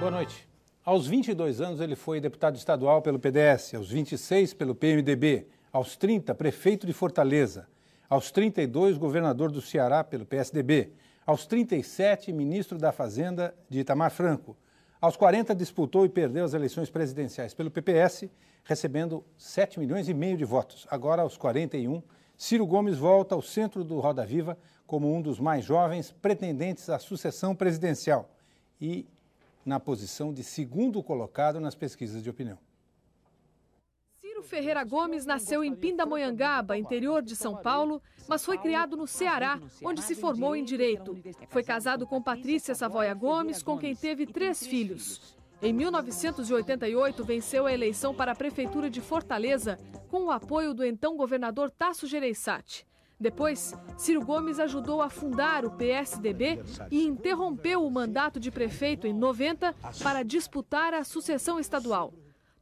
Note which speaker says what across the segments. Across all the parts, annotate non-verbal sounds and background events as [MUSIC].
Speaker 1: Boa noite. Aos 22 anos, ele foi deputado estadual pelo PDS, aos 26 pelo PMDB, aos 30, prefeito de Fortaleza, aos 32, governador do Ceará pelo PSDB, aos 37, ministro da Fazenda de Itamar Franco, aos 40, disputou e perdeu as eleições presidenciais pelo PPS, recebendo 7 milhões e meio de votos. Agora, aos 41, Ciro Gomes volta ao centro do Roda Viva como um dos mais jovens pretendentes à sucessão presidencial. E na posição de segundo colocado nas pesquisas de opinião.
Speaker 2: Ciro Ferreira Gomes nasceu em Pindamonhangaba, interior de São Paulo, mas foi criado no Ceará, onde se formou em Direito. Foi casado com Patrícia Savoia Gomes, com quem teve três filhos. Em 1988, venceu a eleição para a Prefeitura de Fortaleza com o apoio do então governador Tasso Gereissati. Depois, Ciro Gomes ajudou a fundar o PSDB e interrompeu o mandato de prefeito em 90 para disputar a sucessão estadual.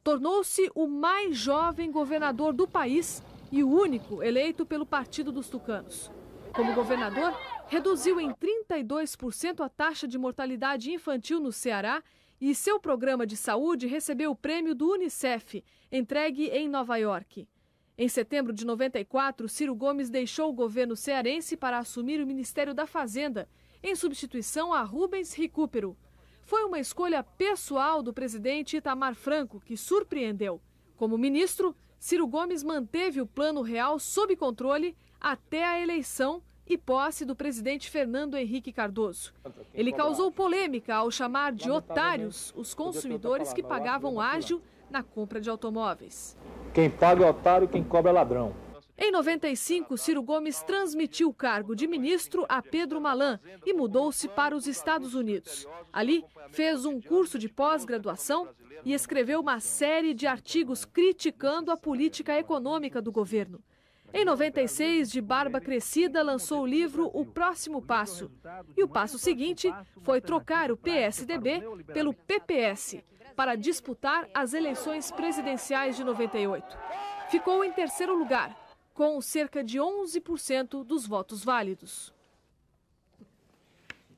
Speaker 2: Tornou-se o mais jovem governador do país e o único eleito pelo Partido dos Tucanos. Como governador, reduziu em 32% a taxa de mortalidade infantil no Ceará e seu programa de saúde recebeu o prêmio do Unicef, entregue em Nova York. Em setembro de 94, Ciro Gomes deixou o governo cearense para assumir o Ministério da Fazenda, em substituição a Rubens Recupero. Foi uma escolha pessoal do presidente Itamar Franco, que surpreendeu. Como ministro, Ciro Gomes manteve o Plano Real sob controle até a eleição e posse do presidente Fernando Henrique Cardoso. Ele causou polêmica ao chamar de otários os consumidores que pagavam ágil na compra de automóveis.
Speaker 3: Quem paga é otário, quem cobra é ladrão.
Speaker 2: Em 95, Ciro Gomes transmitiu o cargo de ministro a Pedro Malan e mudou-se para os Estados Unidos. Ali, fez um curso de pós-graduação e escreveu uma série de artigos criticando a política econômica do governo. Em 96, de barba crescida, lançou o livro O Próximo Passo. E o passo seguinte foi trocar o PSDB pelo PPS, para disputar as eleições presidenciais de 98. Ficou em terceiro lugar, com cerca de 11% dos votos válidos.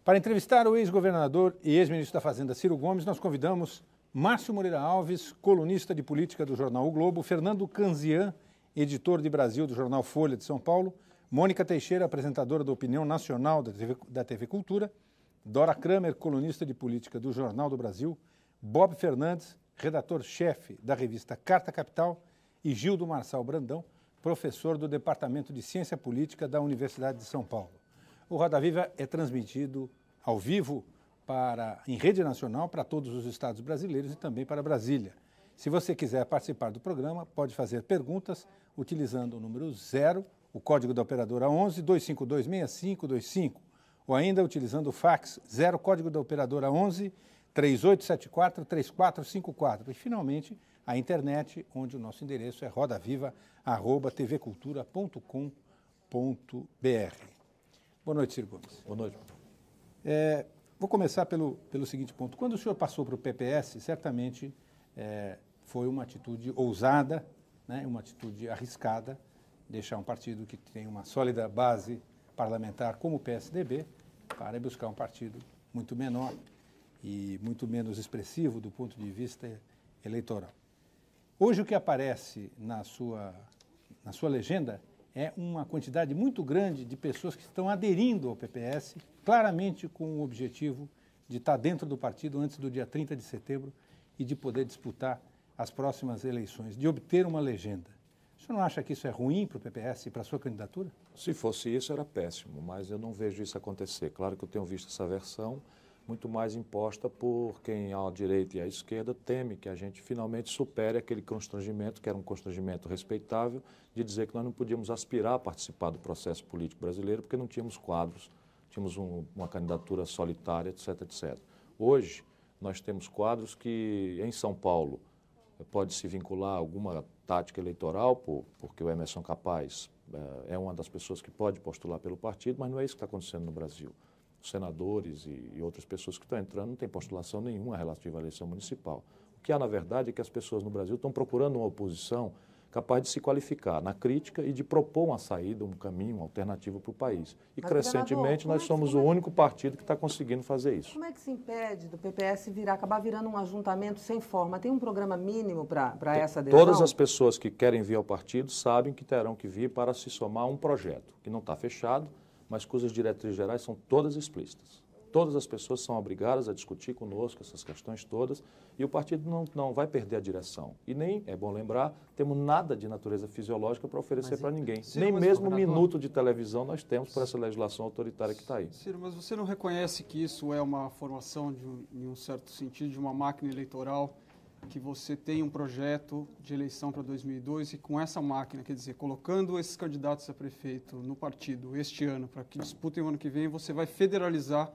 Speaker 1: Para entrevistar o ex-governador e ex-ministro da Fazenda Ciro Gomes, nós convidamos Márcio Moreira Alves, colunista de política do jornal O Globo, Fernando Canzian, editor de Brasil do jornal Folha de São Paulo, Mônica Teixeira, apresentadora da Opinião Nacional da TV, da TV Cultura, Dora Kramer, colunista de política do Jornal do Brasil, Bob Fernandes, redator-chefe da revista Carta Capital, e Gildo Marçal Brandão, professor do Departamento de Ciência Política da Universidade de São Paulo. O Roda Viva é transmitido ao vivo para, em rede nacional para todos os estados brasileiros e também para Brasília. Se você quiser participar do programa, pode fazer perguntas utilizando o número 0, o código da operadora 11 252 6525, ou ainda utilizando o fax 0, código da operadora 11 3874 3454. E finalmente, a internet, onde o nosso endereço é rodaviva@tvcultura.com.br. Boa noite, Ciro Gomes.
Speaker 3: Boa noite.
Speaker 1: É, vou começar pelo, pelo seguinte ponto. Quando o senhor passou para o PPS, certamente é, foi uma atitude ousada, né, uma atitude arriscada, deixar um partido que tem uma sólida base parlamentar como o PSDB para buscar um partido muito menor e muito menos expressivo do ponto de vista eleitoral. Hoje o que aparece na sua, na sua legenda é uma quantidade muito grande de pessoas que estão aderindo ao PPS, claramente com o objetivo de estar dentro do partido antes do dia 30 de setembro e de poder disputar as próximas eleições, de obter uma legenda. O senhor não acha que isso é ruim para o PPS e para a sua candidatura?
Speaker 3: Se fosse isso, era péssimo, mas eu não vejo isso acontecer. Claro que eu tenho visto essa versão muito mais imposta por quem à direita e à esquerda teme que a gente finalmente supere aquele constrangimento, que era um constrangimento respeitável, de dizer que nós não podíamos aspirar a participar do processo político brasileiro porque não tínhamos quadros, tínhamos um, uma candidatura solitária, etc, etc. Hoje, nós temos quadros que, em São Paulo, pode se vincular a alguma tática eleitoral, por, porque o Emerson Capaz é, é uma das pessoas que pode postular pelo partido, mas não é isso que está acontecendo no Brasil senadores e, e outras pessoas que estão entrando não tem postulação nenhuma relativa à eleição municipal. O que há, na verdade, é que as pessoas no Brasil estão procurando uma oposição capaz de se qualificar na crítica e de propor uma saída, um caminho, uma alternativa para o país. E,
Speaker 4: Mas,
Speaker 3: crescentemente, nós
Speaker 4: é
Speaker 3: somos o único partido que está conseguindo fazer isso.
Speaker 4: Como é que se impede do PPS virar, acabar virando um ajuntamento sem forma? Tem um programa mínimo para essa adesão?
Speaker 3: Todas as pessoas que querem vir ao partido sabem que terão que vir para se somar a um projeto, que não está fechado, mas cujas diretrizes gerais são todas explícitas. Todas as pessoas são obrigadas a discutir conosco essas questões todas e o partido não, não vai perder a direção. E nem, é bom lembrar, temos nada de natureza fisiológica para oferecer para ninguém.
Speaker 5: Ciro,
Speaker 3: nem mesmo um
Speaker 5: governador,
Speaker 3: minuto de televisão nós temos por essa legislação autoritária que está aí.
Speaker 5: Ciro, mas você não reconhece que isso é uma formação, de um, em um certo sentido, de uma máquina eleitoral? Que você tem um projeto de eleição para 2002 e com essa máquina, quer dizer, colocando esses candidatos a prefeito no partido este ano, para que disputem o ano que vem, você vai federalizar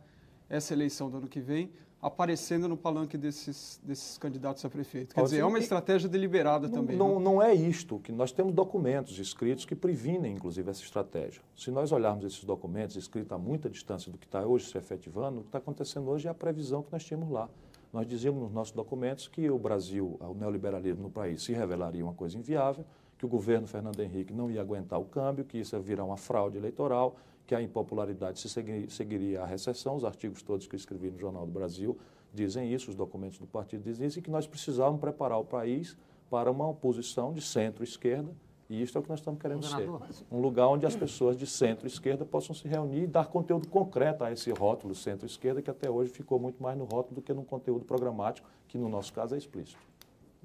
Speaker 5: essa eleição do ano que vem, aparecendo no palanque desses, desses candidatos a prefeito. Quer dizer, é uma estratégia deliberada
Speaker 3: Não,
Speaker 5: também.
Speaker 3: não,
Speaker 5: né?
Speaker 3: não é isto, que nós temos documentos escritos que previnem, inclusive, essa estratégia. Se nós olharmos esses documentos escritos a muita distância do que está hoje se efetivando, o que está acontecendo hoje é a previsão que nós tínhamos lá. Nós dizíamos nos nossos documentos que o Brasil, o neoliberalismo no país, se revelaria uma coisa inviável, que o governo Fernando Henrique não ia aguentar o câmbio, que isso ia virar uma fraude eleitoral, que a impopularidade se segui- seguiria à recessão. Os artigos todos que eu escrevi no Jornal do Brasil dizem isso, os documentos do partido dizem isso, e que nós precisávamos preparar o país para uma oposição de centro-esquerda, e isso é o que nós estamos querendo ser. Um lugar onde as pessoas de centro-esquerda possam se reunir e dar conteúdo concreto a esse rótulo centro-esquerda, que até hoje ficou muito mais no rótulo do que no conteúdo programático, que no nosso caso é explícito.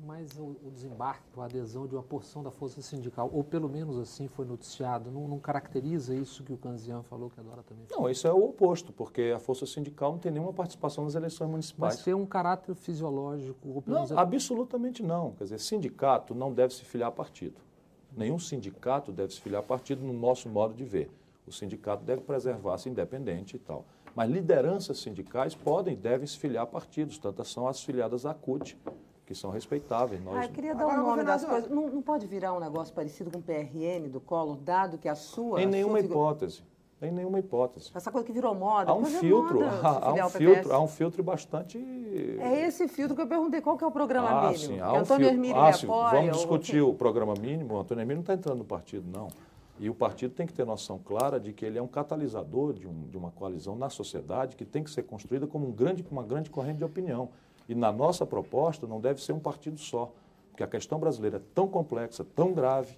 Speaker 6: Mas o, o desembarque, a adesão de uma porção da força sindical, ou pelo menos assim foi noticiado, não, não caracteriza isso que o Canzian falou, que a Dora também falou?
Speaker 3: Não, isso é o oposto, porque a força sindical não tem nenhuma participação nas eleições municipais.
Speaker 6: Mas tem um caráter fisiológico, ou
Speaker 3: Não,
Speaker 6: menos...
Speaker 3: absolutamente não. Quer dizer, sindicato não deve se filiar a partido. Nenhum sindicato deve se filiar a partido no nosso modo de ver. O sindicato deve preservar-se independente e tal. Mas lideranças sindicais podem e devem se filiar a partidos, tantas são as filiadas à CUT, que são respeitáveis. Nós,
Speaker 4: Ah, eu queria dar o
Speaker 7: Agora,
Speaker 4: nome das coisas. Não, não pode virar um negócio parecido com o PRN do Collor, dado que a sua...
Speaker 3: em
Speaker 4: a
Speaker 3: nenhuma
Speaker 4: sua
Speaker 3: hipótese. Em nenhuma hipótese.
Speaker 4: Essa coisa que virou moda.
Speaker 3: Há um
Speaker 4: é
Speaker 3: filtro,
Speaker 4: moda,
Speaker 3: há, há um filtro, há um filtro bastante.
Speaker 4: É esse filtro que eu perguntei. Qual que é o programa
Speaker 3: Ah,
Speaker 4: mínimo?
Speaker 3: sim, há um
Speaker 4: Antônio
Speaker 3: filtro. Ah, sim,
Speaker 4: apoia?
Speaker 3: Vamos
Speaker 4: ou-
Speaker 3: discutir o programa mínimo. O Antônio Hermílio não está entrando no partido, não. E o partido tem que ter noção clara de que ele é um catalisador de, um- de uma coalizão na sociedade que tem que ser construída como um grande, uma grande corrente de opinião. E na nossa proposta não deve ser um partido só, porque a questão brasileira é tão complexa, tão grave,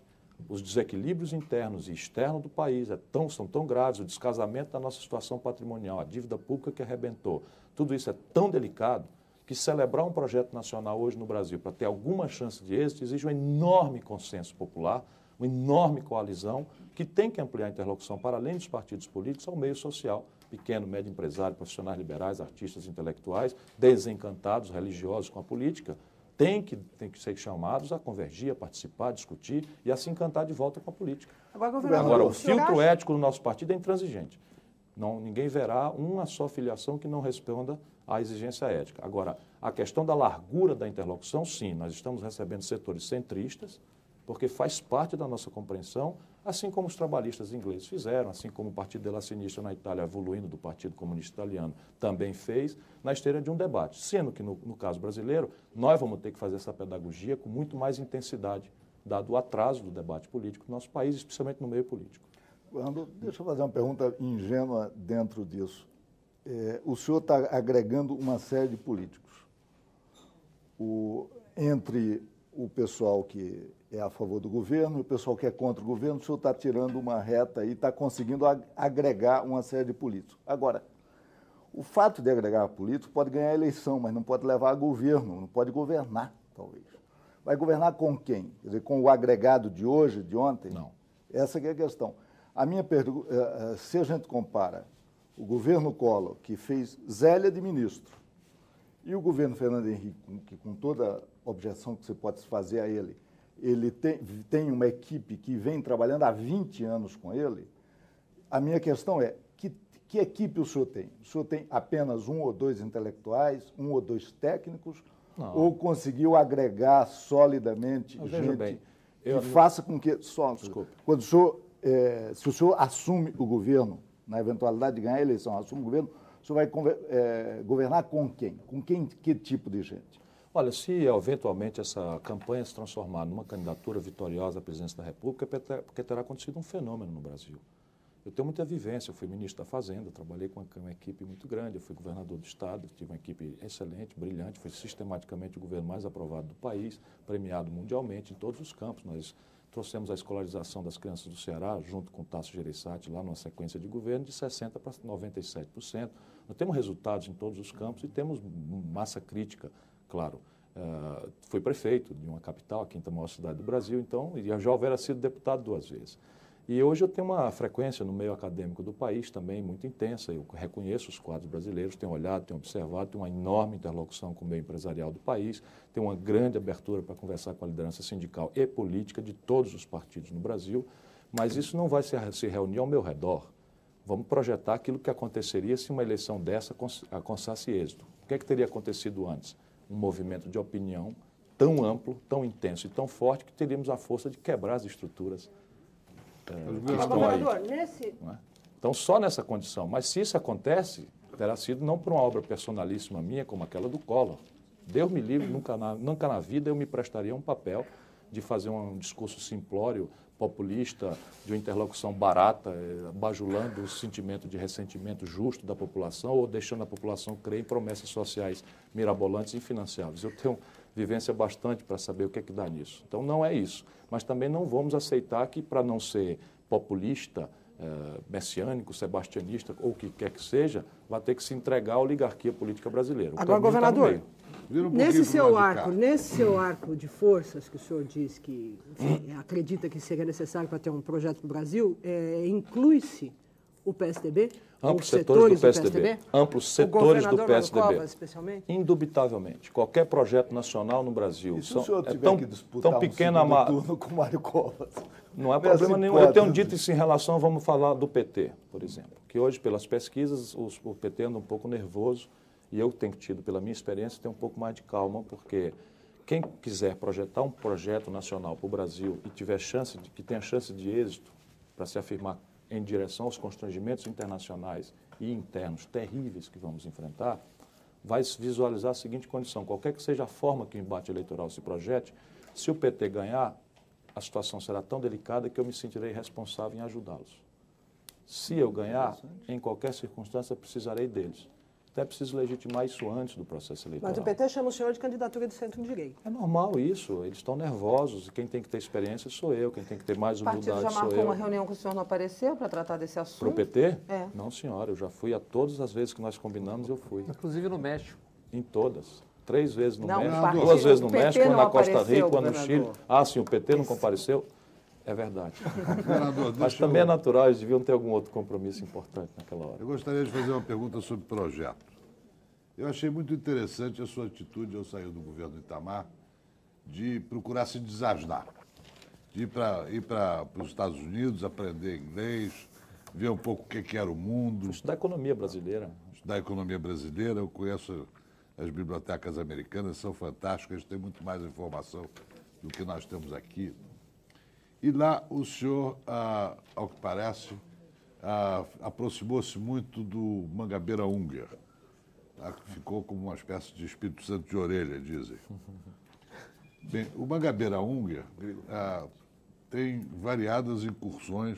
Speaker 3: os desequilíbrios internos e externos do país é tão, são tão graves, o descasamento da nossa situação patrimonial, a dívida pública que arrebentou, tudo isso é tão delicado que celebrar um projeto nacional hoje no Brasil para ter alguma chance de êxito exige um enorme consenso popular, uma enorme coalizão que tem que ampliar a interlocução para além dos partidos políticos ao meio social, pequeno, médio empresário, profissionais liberais, artistas intelectuais, desencantados, religiosos com a política, tem que, tem que ser chamados a convergir, a participar, a discutir e a se encantar de volta com a política.
Speaker 7: Agora,
Speaker 3: Agora, o filtro
Speaker 7: acha-
Speaker 3: ético do nosso partido é intransigente. Não, ninguém verá uma só filiação que não responda à exigência ética. Agora, a questão da largura da interlocução, sim, nós estamos recebendo setores centristas, porque faz parte da nossa compreensão, assim como os trabalhistas ingleses fizeram, assim como o Partido della Sinistra na Itália, evoluindo do Partido Comunista Italiano, também fez, na esteira de um debate. Sendo que, no, no caso brasileiro, nós vamos ter que fazer essa pedagogia com muito mais intensidade, dado o atraso do debate político no nosso país, especialmente no meio político.
Speaker 8: Governador, deixa eu fazer uma pergunta ingênua dentro disso. É, o senhor está agregando uma série de políticos. O- entre o pessoal que é a favor do governo e o pessoal que é contra o governo, o senhor está tirando uma reta e está conseguindo ag- agregar uma série de políticos. Agora, o fato de agregar políticos pode ganhar a eleição, mas não pode levar a governo, não pode governar, talvez. Vai governar com quem? Quer dizer, com o agregado de hoje, de ontem?
Speaker 3: Não.
Speaker 8: Essa que é a questão. A minha pergunta, eh, eh, se a gente compara o governo Collor, que fez Zélia de ministro, e o governo Fernando Henrique, que com toda objeção que você pode fazer a ele, ele tem, tem uma equipe que vem trabalhando há 20 anos com ele, a minha questão é, que, que equipe o senhor tem? O senhor tem apenas um ou dois intelectuais, um ou dois técnicos,
Speaker 3: Não.
Speaker 8: ou conseguiu agregar solidamente
Speaker 3: Mas
Speaker 8: gente
Speaker 3: bem,
Speaker 8: que
Speaker 3: eu-
Speaker 8: faça com que... Só,
Speaker 3: Desculpe.
Speaker 8: Quando o senhor, eh, se o senhor assume o governo, na eventualidade de ganhar a eleição, assume o governo, o senhor vai eh, governar com quem? Com quem, que tipo de gente?
Speaker 3: Olha, se eventualmente essa campanha se transformar numa candidatura vitoriosa à presidência da República, porque terá acontecido um fenômeno no Brasil. Eu tenho muita vivência, eu fui ministro da Fazenda, trabalhei com uma, equipe muito grande, eu fui governador do Estado, tive uma equipe excelente, brilhante, foi sistematicamente o governo mais aprovado do país, premiado mundialmente em todos os campos. Nós trouxemos a escolarização das crianças do Ceará, junto com o Tasso Gereissati, lá numa sequência de governo, de 60% para 97%. Nós temos resultados em todos os campos e temos massa crítica, claro. Uh, foi prefeito de uma capital, a quinta maior cidade do Brasil, então, e já houvera sido deputado duas vezes. E hoje eu tenho uma frequência no meio acadêmico do país também muito intensa. Eu reconheço os quadros brasileiros, tenho olhado, tenho observado, tenho uma enorme interlocução com o meio empresarial do país, tenho uma grande abertura para conversar com a liderança sindical e política de todos os partidos no Brasil, mas isso não vai se, se reunir ao meu redor. Vamos projetar aquilo que aconteceria se uma eleição dessa alcançasse êxito. O que, é que teria acontecido antes? Um movimento de opinião tão amplo, tão intenso e tão forte que teríamos a força de quebrar as estruturas é, que estão aí. É? Então, só nessa condição. Mas se isso acontece, terá sido não por uma obra personalíssima minha, como aquela do Collor. Deus me livre, nunca na, nunca na vida eu me prestaria um papel de fazer um discurso simplório, populista, de uma interlocução barata, eh, bajulando o sentimento de ressentimento justo da população ou deixando a população crer em promessas sociais mirabolantes e infinanciáveis. Eu tenho vivência bastante para saber o que é que dá nisso. Então, não é isso. Mas também não vamos aceitar que, para não ser populista, é, messiânico, sebastianista ou o que quer que seja, vai ter que se entregar à oligarquia política brasileira. O
Speaker 7: Agora, tá governador, tá um nesse seu arco, nesse seu arco de forças que o senhor diz que enfim, acredita que seria necessário para ter um projeto no Brasil, é, inclui-se o PSDB?
Speaker 3: Amplos setores, setores do, PSDB. do PSDB. Amplos setores do PSDB. Covas, especialmente? Indubitavelmente. Qualquer projeto nacional no Brasil.
Speaker 8: E se são, o senhor é tão, que disputar tão pequena um turno com Mário Covas?
Speaker 3: Não há problema nenhum. Eu tenho dito isso em relação, vamos falar do PT, por exemplo. Que hoje, pelas pesquisas, os, o PT anda um pouco nervoso. E eu tenho tido, pela minha experiência, ter um pouco mais de calma, porque quem quiser projetar um projeto nacional para o Brasil e tiver chance de, que tenha chance de êxito para se afirmar em direção aos constrangimentos internacionais e internos terríveis que vamos enfrentar, vai visualizar a seguinte condição: qualquer que seja a forma que o embate eleitoral se projete, se o PT ganhar, a situação será tão delicada que eu me sentirei responsável em ajudá-los. Se eu ganhar, em qualquer circunstância, precisarei deles. Até preciso legitimar isso antes do processo eleitoral.
Speaker 7: Mas o PT chama o senhor de candidatura de centro-direita.
Speaker 3: É normal isso. Eles estão nervosos. Quem tem que ter experiência sou eu. Quem tem que ter mais humildade sou eu. O partido
Speaker 4: já marcou uma reunião que o senhor não apareceu para tratar desse assunto?
Speaker 3: Para o PT? É. Não, senhora. Eu já fui a todas as vezes que nós combinamos, eu fui.
Speaker 6: Inclusive no México.
Speaker 3: Em todas. Três vezes no não, México, partido, duas vezes no México, uma na Costa Rica, uma no Chile. Ah, sim, o PT não compareceu. É verdade. Mas também eu... é natural, eles deviam ter algum outro compromisso importante naquela hora.
Speaker 9: Eu gostaria de fazer uma pergunta sobre projeto. Eu achei muito interessante a sua atitude ao sair do governo Itamar de procurar se desasnar, de ir para os Estados Unidos, aprender inglês, ver um pouco o que, que era o mundo.
Speaker 3: Estudar economia brasileira.
Speaker 9: Estudar a economia brasileira. Eu conheço as bibliotecas americanas, são fantásticas, têm muito mais informação do que nós temos aqui. E lá o senhor, ah, ao que parece, ah, aproximou-se muito do Mangabeira Unger ficou como uma espécie de Espírito Santo de orelha, dizem. [LAUGHS] Bem, o Mangabeira Unger ah, tem variadas incursões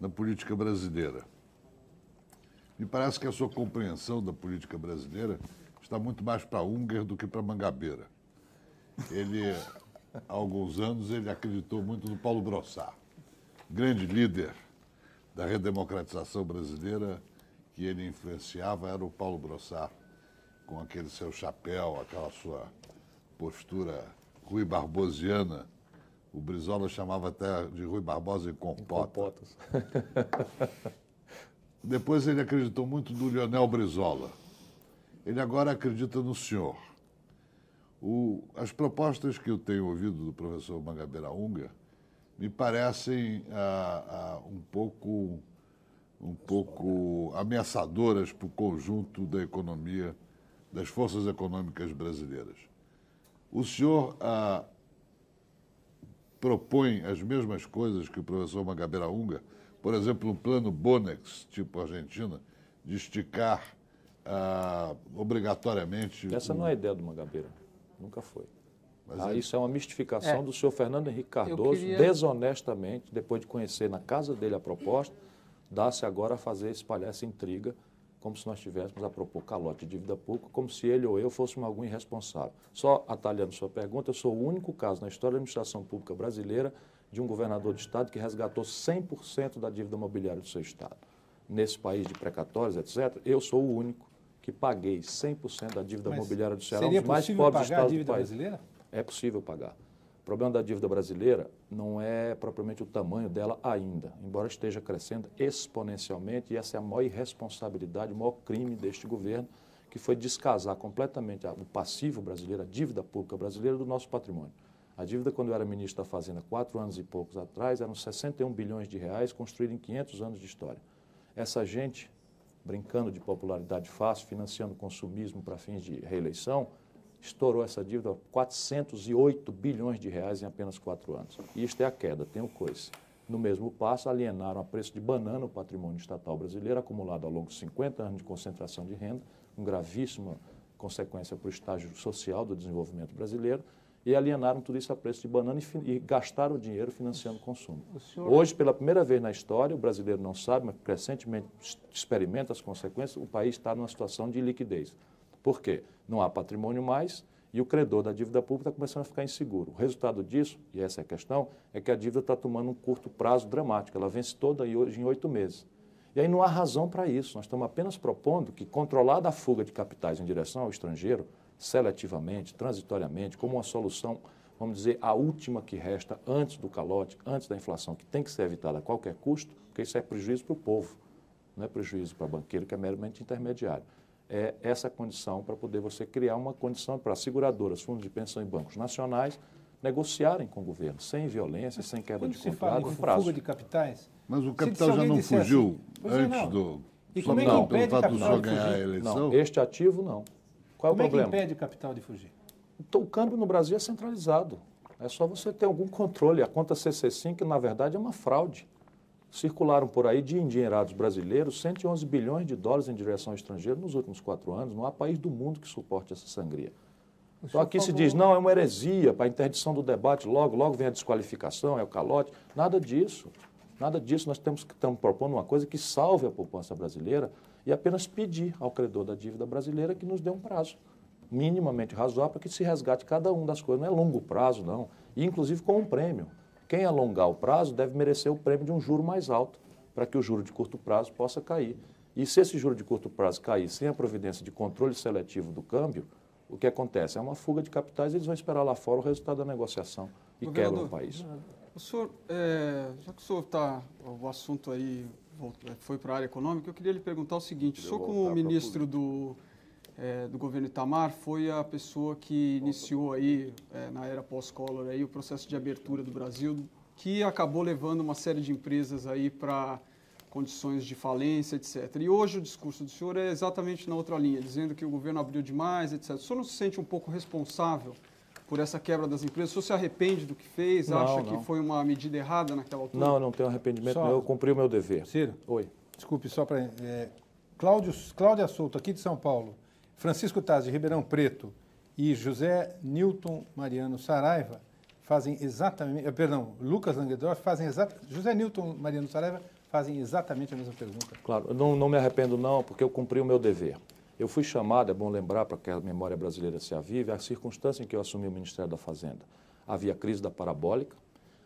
Speaker 9: na política brasileira. Me parece que a sua compreensão da política brasileira está muito mais para Unger do que para Mangabeira. Ele, há alguns anos, ele acreditou muito no Paulo Brossard, grande líder da redemocratização brasileira que ele influenciava era o Paulo Brossard com aquele seu chapéu, aquela sua postura Rui Barbosiana. O Brizola chamava até de Rui Barbosa em compota. Depois ele acreditou muito no Lionel Brizola. Ele agora acredita no senhor. O, as propostas que eu tenho ouvido do professor Mangabeira Unga me parecem ah, ah, um pouco um pouco ameaçadoras para o conjunto da economia das forças econômicas brasileiras. O senhor ah, propõe as mesmas coisas que o professor Magabeira Unga, por exemplo, um plano Bonex, tipo Argentina, de esticar ah, obrigatoriamente.
Speaker 3: Essa
Speaker 9: o...
Speaker 3: não é a ideia do Magabeira. Nunca foi. Ah, isso é uma mistificação é. do senhor Fernando Henrique Cardoso, queria... desonestamente, depois de conhecer na casa dele a proposta, dá-se agora a fazer, espalhar essa intriga, como se nós estivéssemos a propor calote de dívida pública, como se ele ou eu fôssemos algum irresponsável. Só atalhando sua pergunta, eu sou o único caso na história da administração pública brasileira de um governador de Estado que resgatou 100% da dívida imobiliária do seu Estado. Nesse país de precatórios, etc., eu sou o único que paguei 100% da dívida Mas imobiliária do Ceará,
Speaker 1: um dos mais pobres estados do país. Brasileira?
Speaker 3: É possível pagar. O problema da dívida brasileira não é propriamente o tamanho dela ainda, embora esteja crescendo exponencialmente, e essa é a maior irresponsabilidade, o maior crime deste governo, que foi descasar completamente o passivo brasileiro, a dívida pública brasileira, do nosso patrimônio. A dívida, quando eu era ministro da Fazenda, quatro anos e poucos atrás, eram 61 bilhões de reais, construídos em 500 anos de história. Essa gente, brincando de popularidade fácil, financiando consumismo para fins de reeleição, estourou essa dívida 408 bilhões de reais em apenas quatro anos. E isto é a queda, tem o coice. No mesmo passo, alienaram a preço de banana o patrimônio estatal brasileiro, acumulado ao longo de 50 anos de concentração de renda, com gravíssima consequência para o estágio social do desenvolvimento brasileiro, e alienaram tudo isso a preço de banana e, e gastaram o dinheiro financiando o consumo. O senhor... Hoje, pela primeira vez na história, o brasileiro não sabe, mas crescentemente experimenta as consequências, o país está numa situação de liquidez. Por quê? Não há patrimônio mais e o credor da dívida pública está começando a ficar inseguro. O resultado disso, e essa é a questão, é que a dívida está tomando um curto prazo dramático. Ela vence toda hoje em oito meses. E aí não há razão para isso. Nós estamos apenas propondo que, controlada a fuga de capitais em direção ao estrangeiro, seletivamente, transitoriamente, como uma solução, vamos dizer, a última que resta antes do calote, antes da inflação, que tem que ser evitada a qualquer custo, porque isso é prejuízo para o povo, não é prejuízo para o banqueiro, que é meramente intermediário. É essa condição para poder você criar uma condição para seguradoras, fundos de pensão e bancos nacionais negociarem com o governo, sem violência, sem quebra
Speaker 1: Quando
Speaker 3: de contrato,
Speaker 1: com prazo. fuga de capitais.
Speaker 9: Mas o capital já não fugiu assim, antes não. do...
Speaker 1: E como é que impede pelo fato do senhor ganhar a
Speaker 3: eleição? Não, este ativo não. Qual
Speaker 1: Como
Speaker 3: é o problema?
Speaker 1: é que impede o capital de fugir?
Speaker 3: Então, o câmbio no Brasil é centralizado. É só você ter algum controle. A conta CC5, na verdade, é uma fraude. Circularam por aí de endinheirados brasileiros 111 bilhões de dólares em direção ao estrangeiro nos últimos quatro anos. Não há país do mundo que suporte essa sangria. Então aqui se diz, não, é uma heresia para a interdição do debate, logo, logo vem a desqualificação, é o calote. Nada disso. Nada disso. Nós temos que estamos propondo uma coisa que salve a poupança brasileira e apenas pedir ao credor da dívida brasileira que nos dê um prazo minimamente razoável para que se resgate cada uma das coisas. Não é longo prazo, não. E, inclusive, com um prêmio. Quem alongar o prazo deve merecer o prêmio de um juro mais alto, para que o juro de curto prazo possa cair. E se esse juro de curto prazo cair sem a providência de controle seletivo do câmbio, o que acontece? É uma fuga de capitais e eles vão esperar lá fora o resultado da negociação e quebram o país.
Speaker 5: O senhor, é, já que o senhor está, o assunto aí foi para a área econômica, eu queria lhe perguntar o seguinte: o senhor, como ministro do, é, do governo Itamar, foi a pessoa que iniciou aí, é, na era pós-Collor, aí, o processo de abertura do Brasil, que acabou levando uma série de empresas aí para condições de falência, etc. E hoje o discurso do senhor é exatamente na outra linha, dizendo que o governo abriu demais, etc. O senhor não se sente um pouco responsável por essa quebra das empresas? O senhor se arrepende do que fez? Não, acha não. que foi uma medida errada naquela altura?
Speaker 3: Não, não tenho arrependimento. Só... Eu cumpri o meu dever.
Speaker 1: Ciro?
Speaker 3: Oi.
Speaker 1: Desculpe, só para... É, Cláudio, Cláudia Souto, aqui de São Paulo, Francisco Taz, de Ribeirão Preto, e José Newton Mariano Saraiva fazem exatamente... Eh, perdão, Lucas Languedorf fazem exatamente... José Newton Mariano Saraiva fazem exatamente a mesma pergunta.
Speaker 3: Claro, não, não me arrependo não, porque eu cumpri o meu dever. Eu fui chamado, é bom lembrar para que a memória brasileira se avive, a circunstância em que eu assumi o Ministério da Fazenda. Havia crise da parabólica,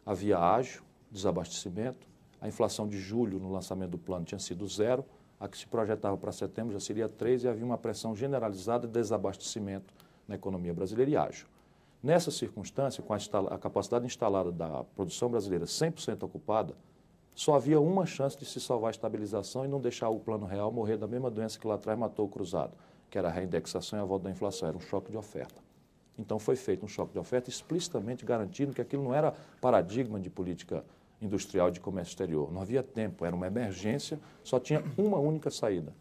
Speaker 3: havia ágio, desabastecimento, a inflação de julho no lançamento do plano tinha sido zero, a que se projetava para setembro já seria 3 e havia uma pressão generalizada de desabastecimento na economia brasileira e ágio. Nessa circunstância, com a, a capacidade instalada da produção brasileira 100% ocupada, só havia uma chance de se salvar a estabilização e não deixar o plano real morrer da mesma doença que lá atrás matou o cruzado, que era a reindexação e a volta da inflação, era um choque de oferta. Então foi feito um choque de oferta explicitamente garantindo que aquilo não era paradigma de política industrial de comércio exterior. Não havia tempo, era uma emergência, só tinha uma única saída.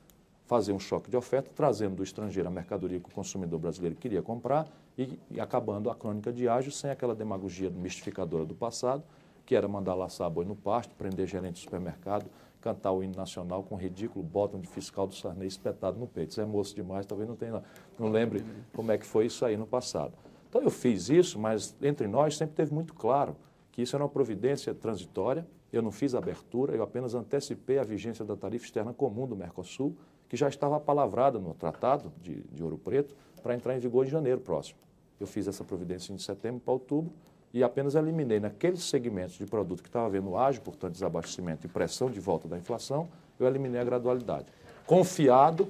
Speaker 3: Fazer um choque de oferta, trazendo do estrangeiro a mercadoria que o consumidor brasileiro queria comprar e, e acabando a crônica de ágio sem aquela demagogia mistificadora do passado, que era mandar laçar boi no pasto, prender gerente de supermercado, cantar o hino nacional com o ridículo botão de fiscal do Sarney espetado no peito. Isso é moço demais, talvez não tenha, não lembre como é que foi isso aí no passado. Então eu fiz isso, mas entre nós sempre teve muito claro que isso era uma providência transitória. Eu não fiz abertura, eu apenas antecipei a vigência da tarifa externa comum do Mercosul, que já estava palavrada no Tratado de, de Ouro Preto, para entrar em vigor em janeiro próximo. Eu fiz essa providência de setembro para outubro e apenas eliminei naqueles segmentos de produto que estava havendo ágio, portanto, desabastecimento e pressão de volta da inflação, eu eliminei a gradualidade. Confiado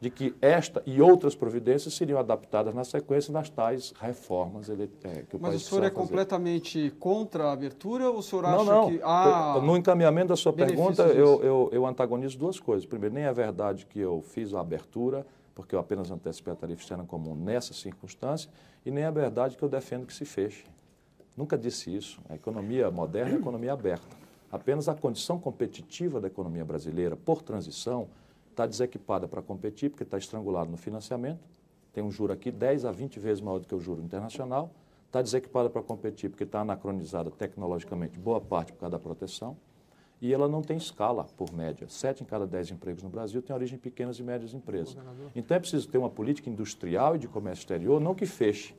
Speaker 3: de que esta e outras providências seriam adaptadas na sequência nas tais reformas é, que o
Speaker 5: Mas
Speaker 3: país
Speaker 5: o senhor é
Speaker 3: fazer.
Speaker 5: completamente contra a abertura ou o senhor acha
Speaker 3: não, não.
Speaker 5: que... Ah,
Speaker 3: no encaminhamento da sua pergunta, eu, eu, eu antagonizo duas coisas. Primeiro, nem é verdade que eu fiz a abertura, porque eu apenas antecipei a tarifa externa comum nessa circunstância, e nem é verdade que eu defendo que se feche. Nunca disse isso. A economia moderna é a economia aberta. Apenas a condição competitiva da economia brasileira, por transição, está desequipada para competir, porque está estrangulado no financiamento. Tem um juro aqui 10 a 20 vezes maior do que o juro internacional. Está desequipada para competir, porque está anacronizada tecnologicamente, boa parte por causa da proteção. E ela não tem escala, por média. Sete em cada dez empregos no Brasil têm origem em pequenas e médias empresas. Então é preciso ter uma política industrial e de comércio exterior, não que feche,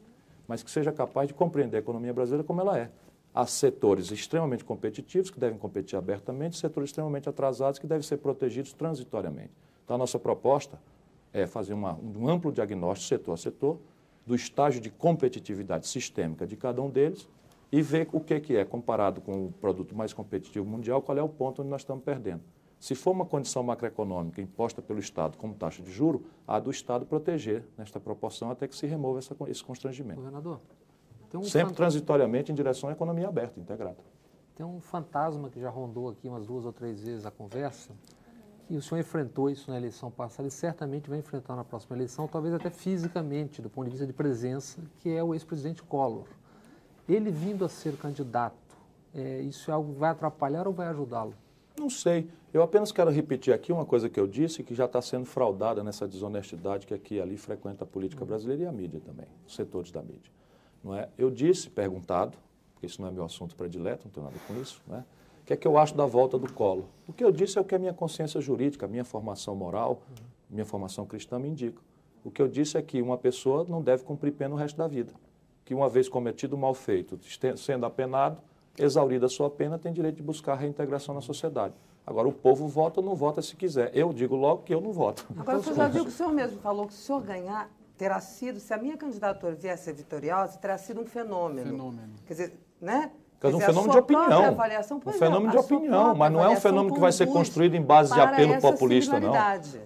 Speaker 3: mas que seja capaz de compreender a economia brasileira como ela é. Há setores extremamente competitivos, que devem competir abertamente, setores extremamente atrasados, que devem ser protegidos transitoriamente. Então, a nossa proposta é fazer uma, um amplo diagnóstico, setor a setor, do estágio de competitividade sistêmica de cada um deles e ver o que, que é, comparado com o produto mais competitivo mundial, qual é o ponto onde nós estamos perdendo. Se for uma condição macroeconômica imposta pelo Estado como taxa de juro, há do Estado proteger nesta proporção até que se remova essa, esse constrangimento.
Speaker 6: Governador, um
Speaker 3: Sempre
Speaker 6: fan-
Speaker 3: transitoriamente em direção à economia aberta, integrada.
Speaker 6: Tem um fantasma que já rondou aqui umas duas ou três vezes a conversa, que o senhor enfrentou isso na eleição passada e certamente vai enfrentar na próxima eleição, talvez até fisicamente, do ponto de vista de presença, que é o ex-presidente Collor. Ele vindo a ser candidato, é, isso é algo que vai atrapalhar ou vai ajudá-lo?
Speaker 3: Não sei. Eu apenas quero repetir aqui uma coisa que eu disse que já está sendo fraudada nessa desonestidade que aqui e ali frequenta a política brasileira e a mídia também, os setores da mídia. Não é? Eu disse, perguntado, porque isso não é meu assunto predileto, não tenho nada com isso, né? o que é que eu acho da volta do colo. O que eu disse é o que a minha consciência jurídica, a minha formação moral, minha formação cristã me indica. O que eu disse é que uma pessoa não deve cumprir pena o resto da vida. Que uma vez cometido um mal feito, sendo apenado, exaurida a sua pena, tem direito de buscar a reintegração na sociedade. Agora, o povo vota ou não vota se quiser. Eu digo logo que eu não voto.
Speaker 4: Agora, o senhor já viu que o senhor mesmo falou que se o senhor ganhar, terá sido, se a minha candidatura vier a ser vitoriosa, terá sido um fenômeno.
Speaker 5: Fenômeno.
Speaker 4: Quer dizer, né?
Speaker 3: Quer dizer, um
Speaker 4: Quer dizer, a
Speaker 3: fenômeno de
Speaker 4: sua própria
Speaker 3: opinião.
Speaker 4: avaliação,
Speaker 3: Um
Speaker 4: pois é,
Speaker 3: fenômeno de opinião, mas não é um fenômeno que vai ser construído em base de apelo populista, não.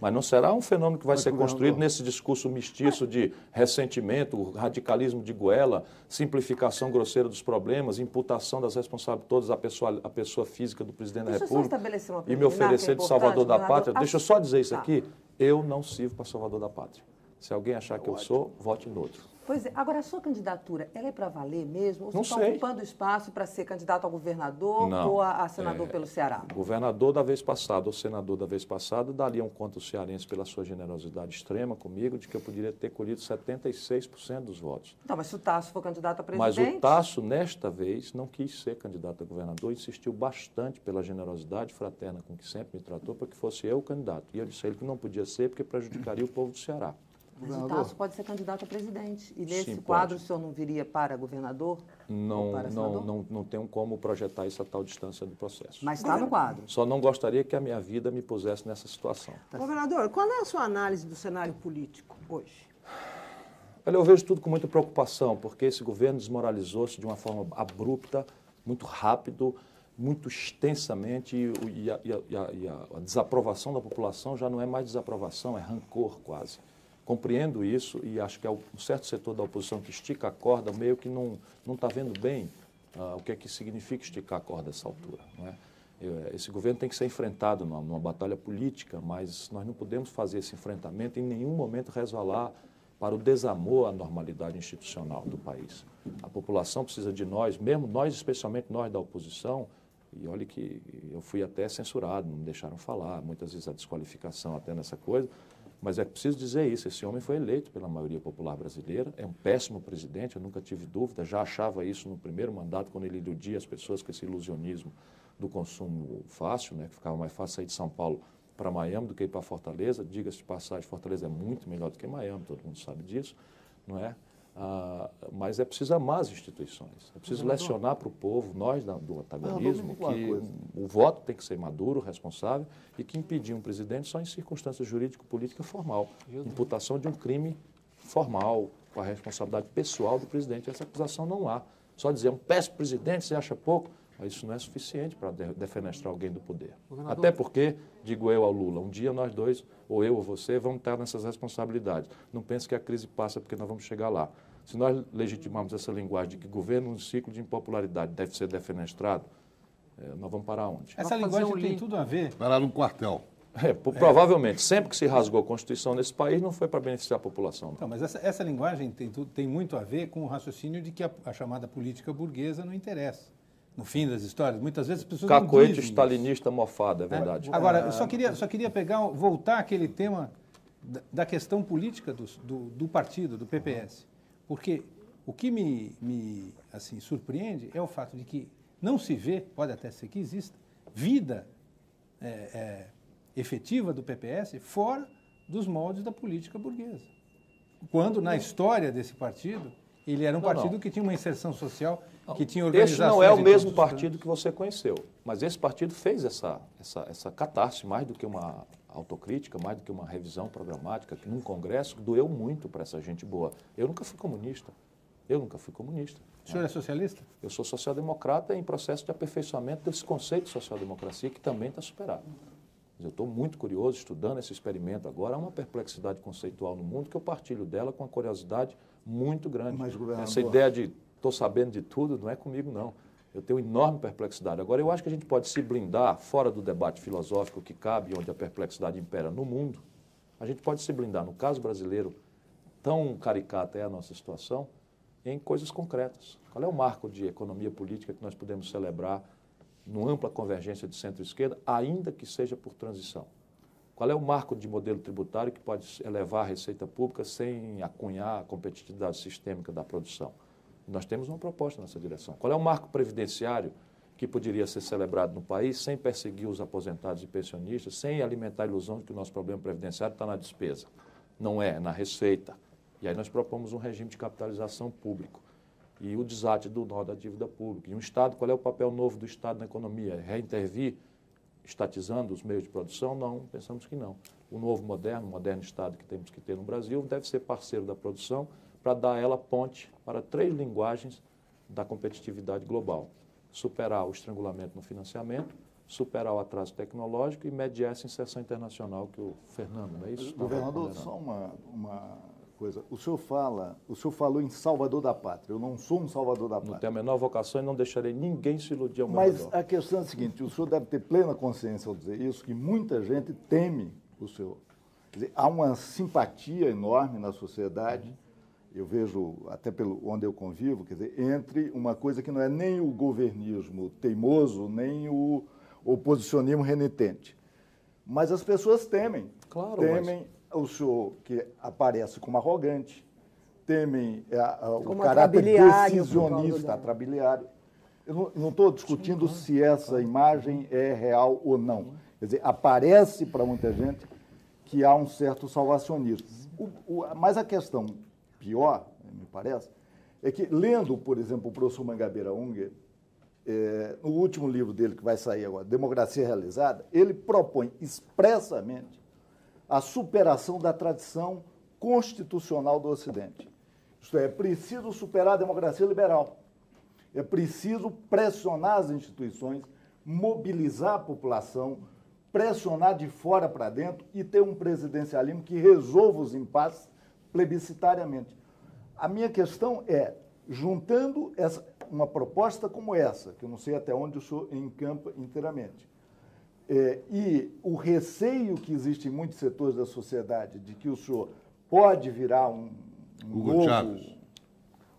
Speaker 3: Mas não será um fenômeno que vai
Speaker 8: Mas,
Speaker 3: ser construído nesse discurso mistiço de ressentimento, radicalismo de goela, simplificação grosseira dos problemas, imputação das responsabilidades todas à pessoa, à pessoa física do presidente da
Speaker 4: Deixa só
Speaker 3: República
Speaker 4: estabelecer uma
Speaker 3: e me
Speaker 4: é
Speaker 3: oferecer de
Speaker 4: importante,
Speaker 3: salvador da pátria. Deixa eu só dizer isso
Speaker 4: Tá.
Speaker 3: aqui. Eu não sirvo para salvador da pátria. Se alguém achar que eu sou, vote no outro.
Speaker 4: Pois é, agora a sua candidatura, ela é para valer mesmo? Ou
Speaker 3: Não
Speaker 4: você está ocupando espaço para ser candidato a governador
Speaker 3: Não.
Speaker 4: ou a, a senador
Speaker 3: É,
Speaker 4: pelo Ceará?
Speaker 3: Governador da vez passada, ou senador da vez passada, dariam conta aos cearenses pela sua generosidade extrema comigo de que eu poderia ter colhido 76% dos votos.
Speaker 4: Então, mas se o Tasso for candidato a
Speaker 3: Mas
Speaker 4: presidente...
Speaker 3: o Tasso, nesta vez, não quis ser candidato a governador, insistiu bastante pela generosidade fraterna com que sempre me tratou para que fosse eu o candidato. E eu disse a ele que não podia ser porque prejudicaria o povo do Ceará.
Speaker 4: Mas o
Speaker 8: Governador.
Speaker 4: Tasso pode ser candidato a presidente. E nesse
Speaker 3: Sim,
Speaker 4: quadro
Speaker 3: pode.
Speaker 4: o senhor não viria para governador?
Speaker 3: Não,
Speaker 4: para
Speaker 3: não, não, não tenho como projetar isso a tal distância do processo.
Speaker 4: Mas está no quadro.
Speaker 3: Só não gostaria que a minha vida me pusesse nessa situação.
Speaker 7: Governador, qual é a sua análise do cenário político hoje?
Speaker 3: Olha, eu vejo tudo com muita preocupação, porque esse governo desmoralizou-se de uma forma abrupta, muito rápido, muito extensamente, e, e a, e a- e a- e a desaprovação da população já não é mais desaprovação, é rancor quase. Compreendo isso e acho que é um certo setor da oposição que estica a corda, meio que não está vendo bem ah, o que é que significa esticar a corda nessa altura. Não é? Eu- Esse governo tem que ser enfrentado numa, numa batalha política, mas nós não podemos fazer esse enfrentamento em nenhum momento resvalar para o desamor à normalidade institucional do país. A população precisa de nós, mesmo nós, especialmente nós da oposição, e olhe que eu fui até censurado, não me deixaram falar, muitas vezes a desqualificação até nessa coisa, mas é preciso dizer isso, esse homem foi eleito pela maioria popular brasileira, é um péssimo presidente, eu nunca tive dúvida, já achava isso no primeiro mandato, quando ele iludia as pessoas com esse ilusionismo do consumo fácil, né, que ficava mais fácil sair de São Paulo para Miami do que ir para Fortaleza. Diga-se de passagem, Fortaleza é muito melhor do que Miami, todo mundo sabe disso, não é? Ah, mas é preciso amar as instituições. É preciso lecionar para o povo, nós do antagonismo, que o voto tem que ser maduro, responsável e que impedir um presidente só em circunstâncias jurídico-política formal. Imputação de um crime formal, com a responsabilidade pessoal do presidente. Essa acusação não há. Só dizer um péssimo presidente, você acha pouco, mas isso não é suficiente para defenestrar alguém do poder. Governador. Até porque, digo eu ao Lula, um dia nós dois, ou eu ou você, vamos estar nessas responsabilidades. Não pense que a crise passa porque nós vamos chegar lá. Se nós legitimamos essa linguagem de que governo, um ciclo de impopularidade deve ser defenestrado, é, nós vamos parar onde?
Speaker 1: Essa linguagem um tem tudo a ver.
Speaker 9: Parar no quartel.
Speaker 3: É, provavelmente, sempre que se rasgou a Constituição nesse país, não foi para beneficiar a população. Não.
Speaker 1: não mas essa, essa linguagem tem, tem, muito a ver com o raciocínio de que a, a, chamada política burguesa não interessa. No fim das histórias, muitas vezes as pessoas
Speaker 3: Cacoete
Speaker 1: não
Speaker 3: stalinista mofado, é verdade.
Speaker 1: É. Agora, eu só queria, só queria pegar, voltar àquele tema da, da questão política do, do, do partido, do PPS. Porque o que me, me assim, surpreende é o fato de que não se vê, pode até ser que exista, vida é, é, efetiva do PPS fora dos moldes da política burguesa. Quando, na história desse partido, ele era um não, partido não. que tinha uma inserção social. Que tinha organização.
Speaker 3: Esse não é o mesmo partido que você conheceu, mas esse partido fez essa, essa, essa catarse, mais do que uma autocrítica, mais do que uma revisão programática, que num congresso doeu muito para essa gente boa. Eu nunca fui comunista. Eu nunca fui comunista.
Speaker 1: O senhor é socialista?
Speaker 3: Eu sou social-democrata em processo de aperfeiçoamento desse conceito de social-democracia que também está superado. Eu estou muito curioso estudando esse experimento agora. Há uma perplexidade conceitual no mundo que eu partilho dela com uma curiosidade muito grande. Mas, Essa ideia de estou sabendo de tudo não é comigo, não. Eu tenho enorme perplexidade. Agora, eu acho que a gente pode se blindar fora do debate filosófico que cabe, onde a perplexidade impera no mundo. A gente pode se blindar. No caso brasileiro, tão caricata é a nossa situação, em coisas concretas. Qual é o marco de economia política que nós podemos celebrar numa ampla convergência de centro-esquerda, ainda que seja por transição? Qual é o marco de modelo tributário que pode elevar a receita pública sem acunhar a competitividade sistêmica da produção? Nós temos uma proposta nessa direção. Qual é o marco previdenciário que poderia ser celebrado no país sem perseguir os aposentados e pensionistas, sem alimentar a ilusão de que o nosso problema previdenciário está na despesa? Não é, é na receita. E aí nós propomos um regime de capitalização público e o desate do nó da dívida pública. E um Estado, qual é o papel novo do Estado na economia? Reintervir, estatizando os meios de produção? Não, pensamos que não. O novo moderno, moderno Estado que temos que ter no Brasil, deve ser parceiro da produção para dar ela ponte para três linguagens da competitividade global. Superar o estrangulamento no financiamento, superar o atraso tecnológico e mediar essa inserção internacional que o Fernando, não é isso?
Speaker 8: Governador, só uma, uma coisa. O senhor fala, o senhor falou em salvador da pátria. Eu não sou um salvador da pátria.
Speaker 3: Não tenho a menor vocação e não deixarei ninguém se iludir ao meu
Speaker 8: Mas a questão é a seguinte, o senhor deve ter plena consciência ao dizer isso, que muita gente teme o senhor. Dizer, há uma simpatia enorme na sociedade, eu vejo até pelo onde eu convivo, quer dizer, entre uma coisa que não é nem o governismo teimoso, nem o oposicionismo renitente. Mas as pessoas temem. Claro, temem mas o senhor que aparece como arrogante, temem é, o como caráter decisionista, atrabiliário. Eu não estou discutindo Sim, se essa imagem é real ou não. Quer dizer, aparece para muita gente que há um certo salvacionismo. O, o, mas a questão pior, me parece, é que, lendo, por exemplo, o professor Mangabeira Unger, é, no último livro dele, que vai sair agora, Democracia Realizada, ele propõe expressamente a superação da tradição constitucional do Ocidente. Isto é, é preciso superar a democracia liberal. É preciso pressionar as instituições, mobilizar a população, pressionar de fora para dentro e ter um presidencialismo que resolva os impasses plebiscitariamente. A minha questão é, juntando essa, uma proposta como essa, que eu não sei até onde o senhor encampa inteiramente, é, e o receio que existe em muitos setores da sociedade de que o senhor pode virar um, um
Speaker 9: Hugo novo, Chaves.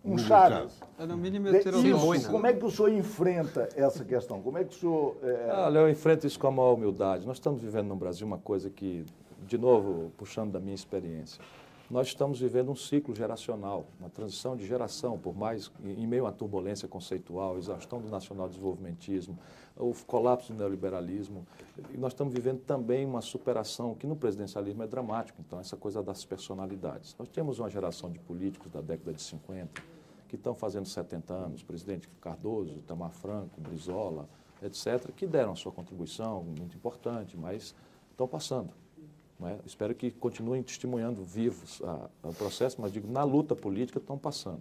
Speaker 8: um Hugo Chaves. É no mínimo isso, como é que o senhor enfrenta essa questão? Como é que o senhor... É...
Speaker 3: Olha, eu enfrento isso com a maior humildade. Nós estamos vivendo no Brasil uma coisa que, de novo, puxando da minha experiência, nós estamos vivendo um ciclo geracional, uma transição de geração, por mais em meio à turbulência conceitual, exaustão do nacional desenvolvimentismo, o colapso do neoliberalismo, e nós estamos vivendo também uma superação que no presidencialismo é dramático, então essa coisa das personalidades. Nós temos uma geração de políticos da década de 50 que estão fazendo 70 anos, presidente Cardoso, Itamar Franco, Brizola, etc., que deram a sua contribuição muito importante, mas estão passando. É? Espero que continuem testemunhando vivos o processo, mas digo, na luta política estão passando.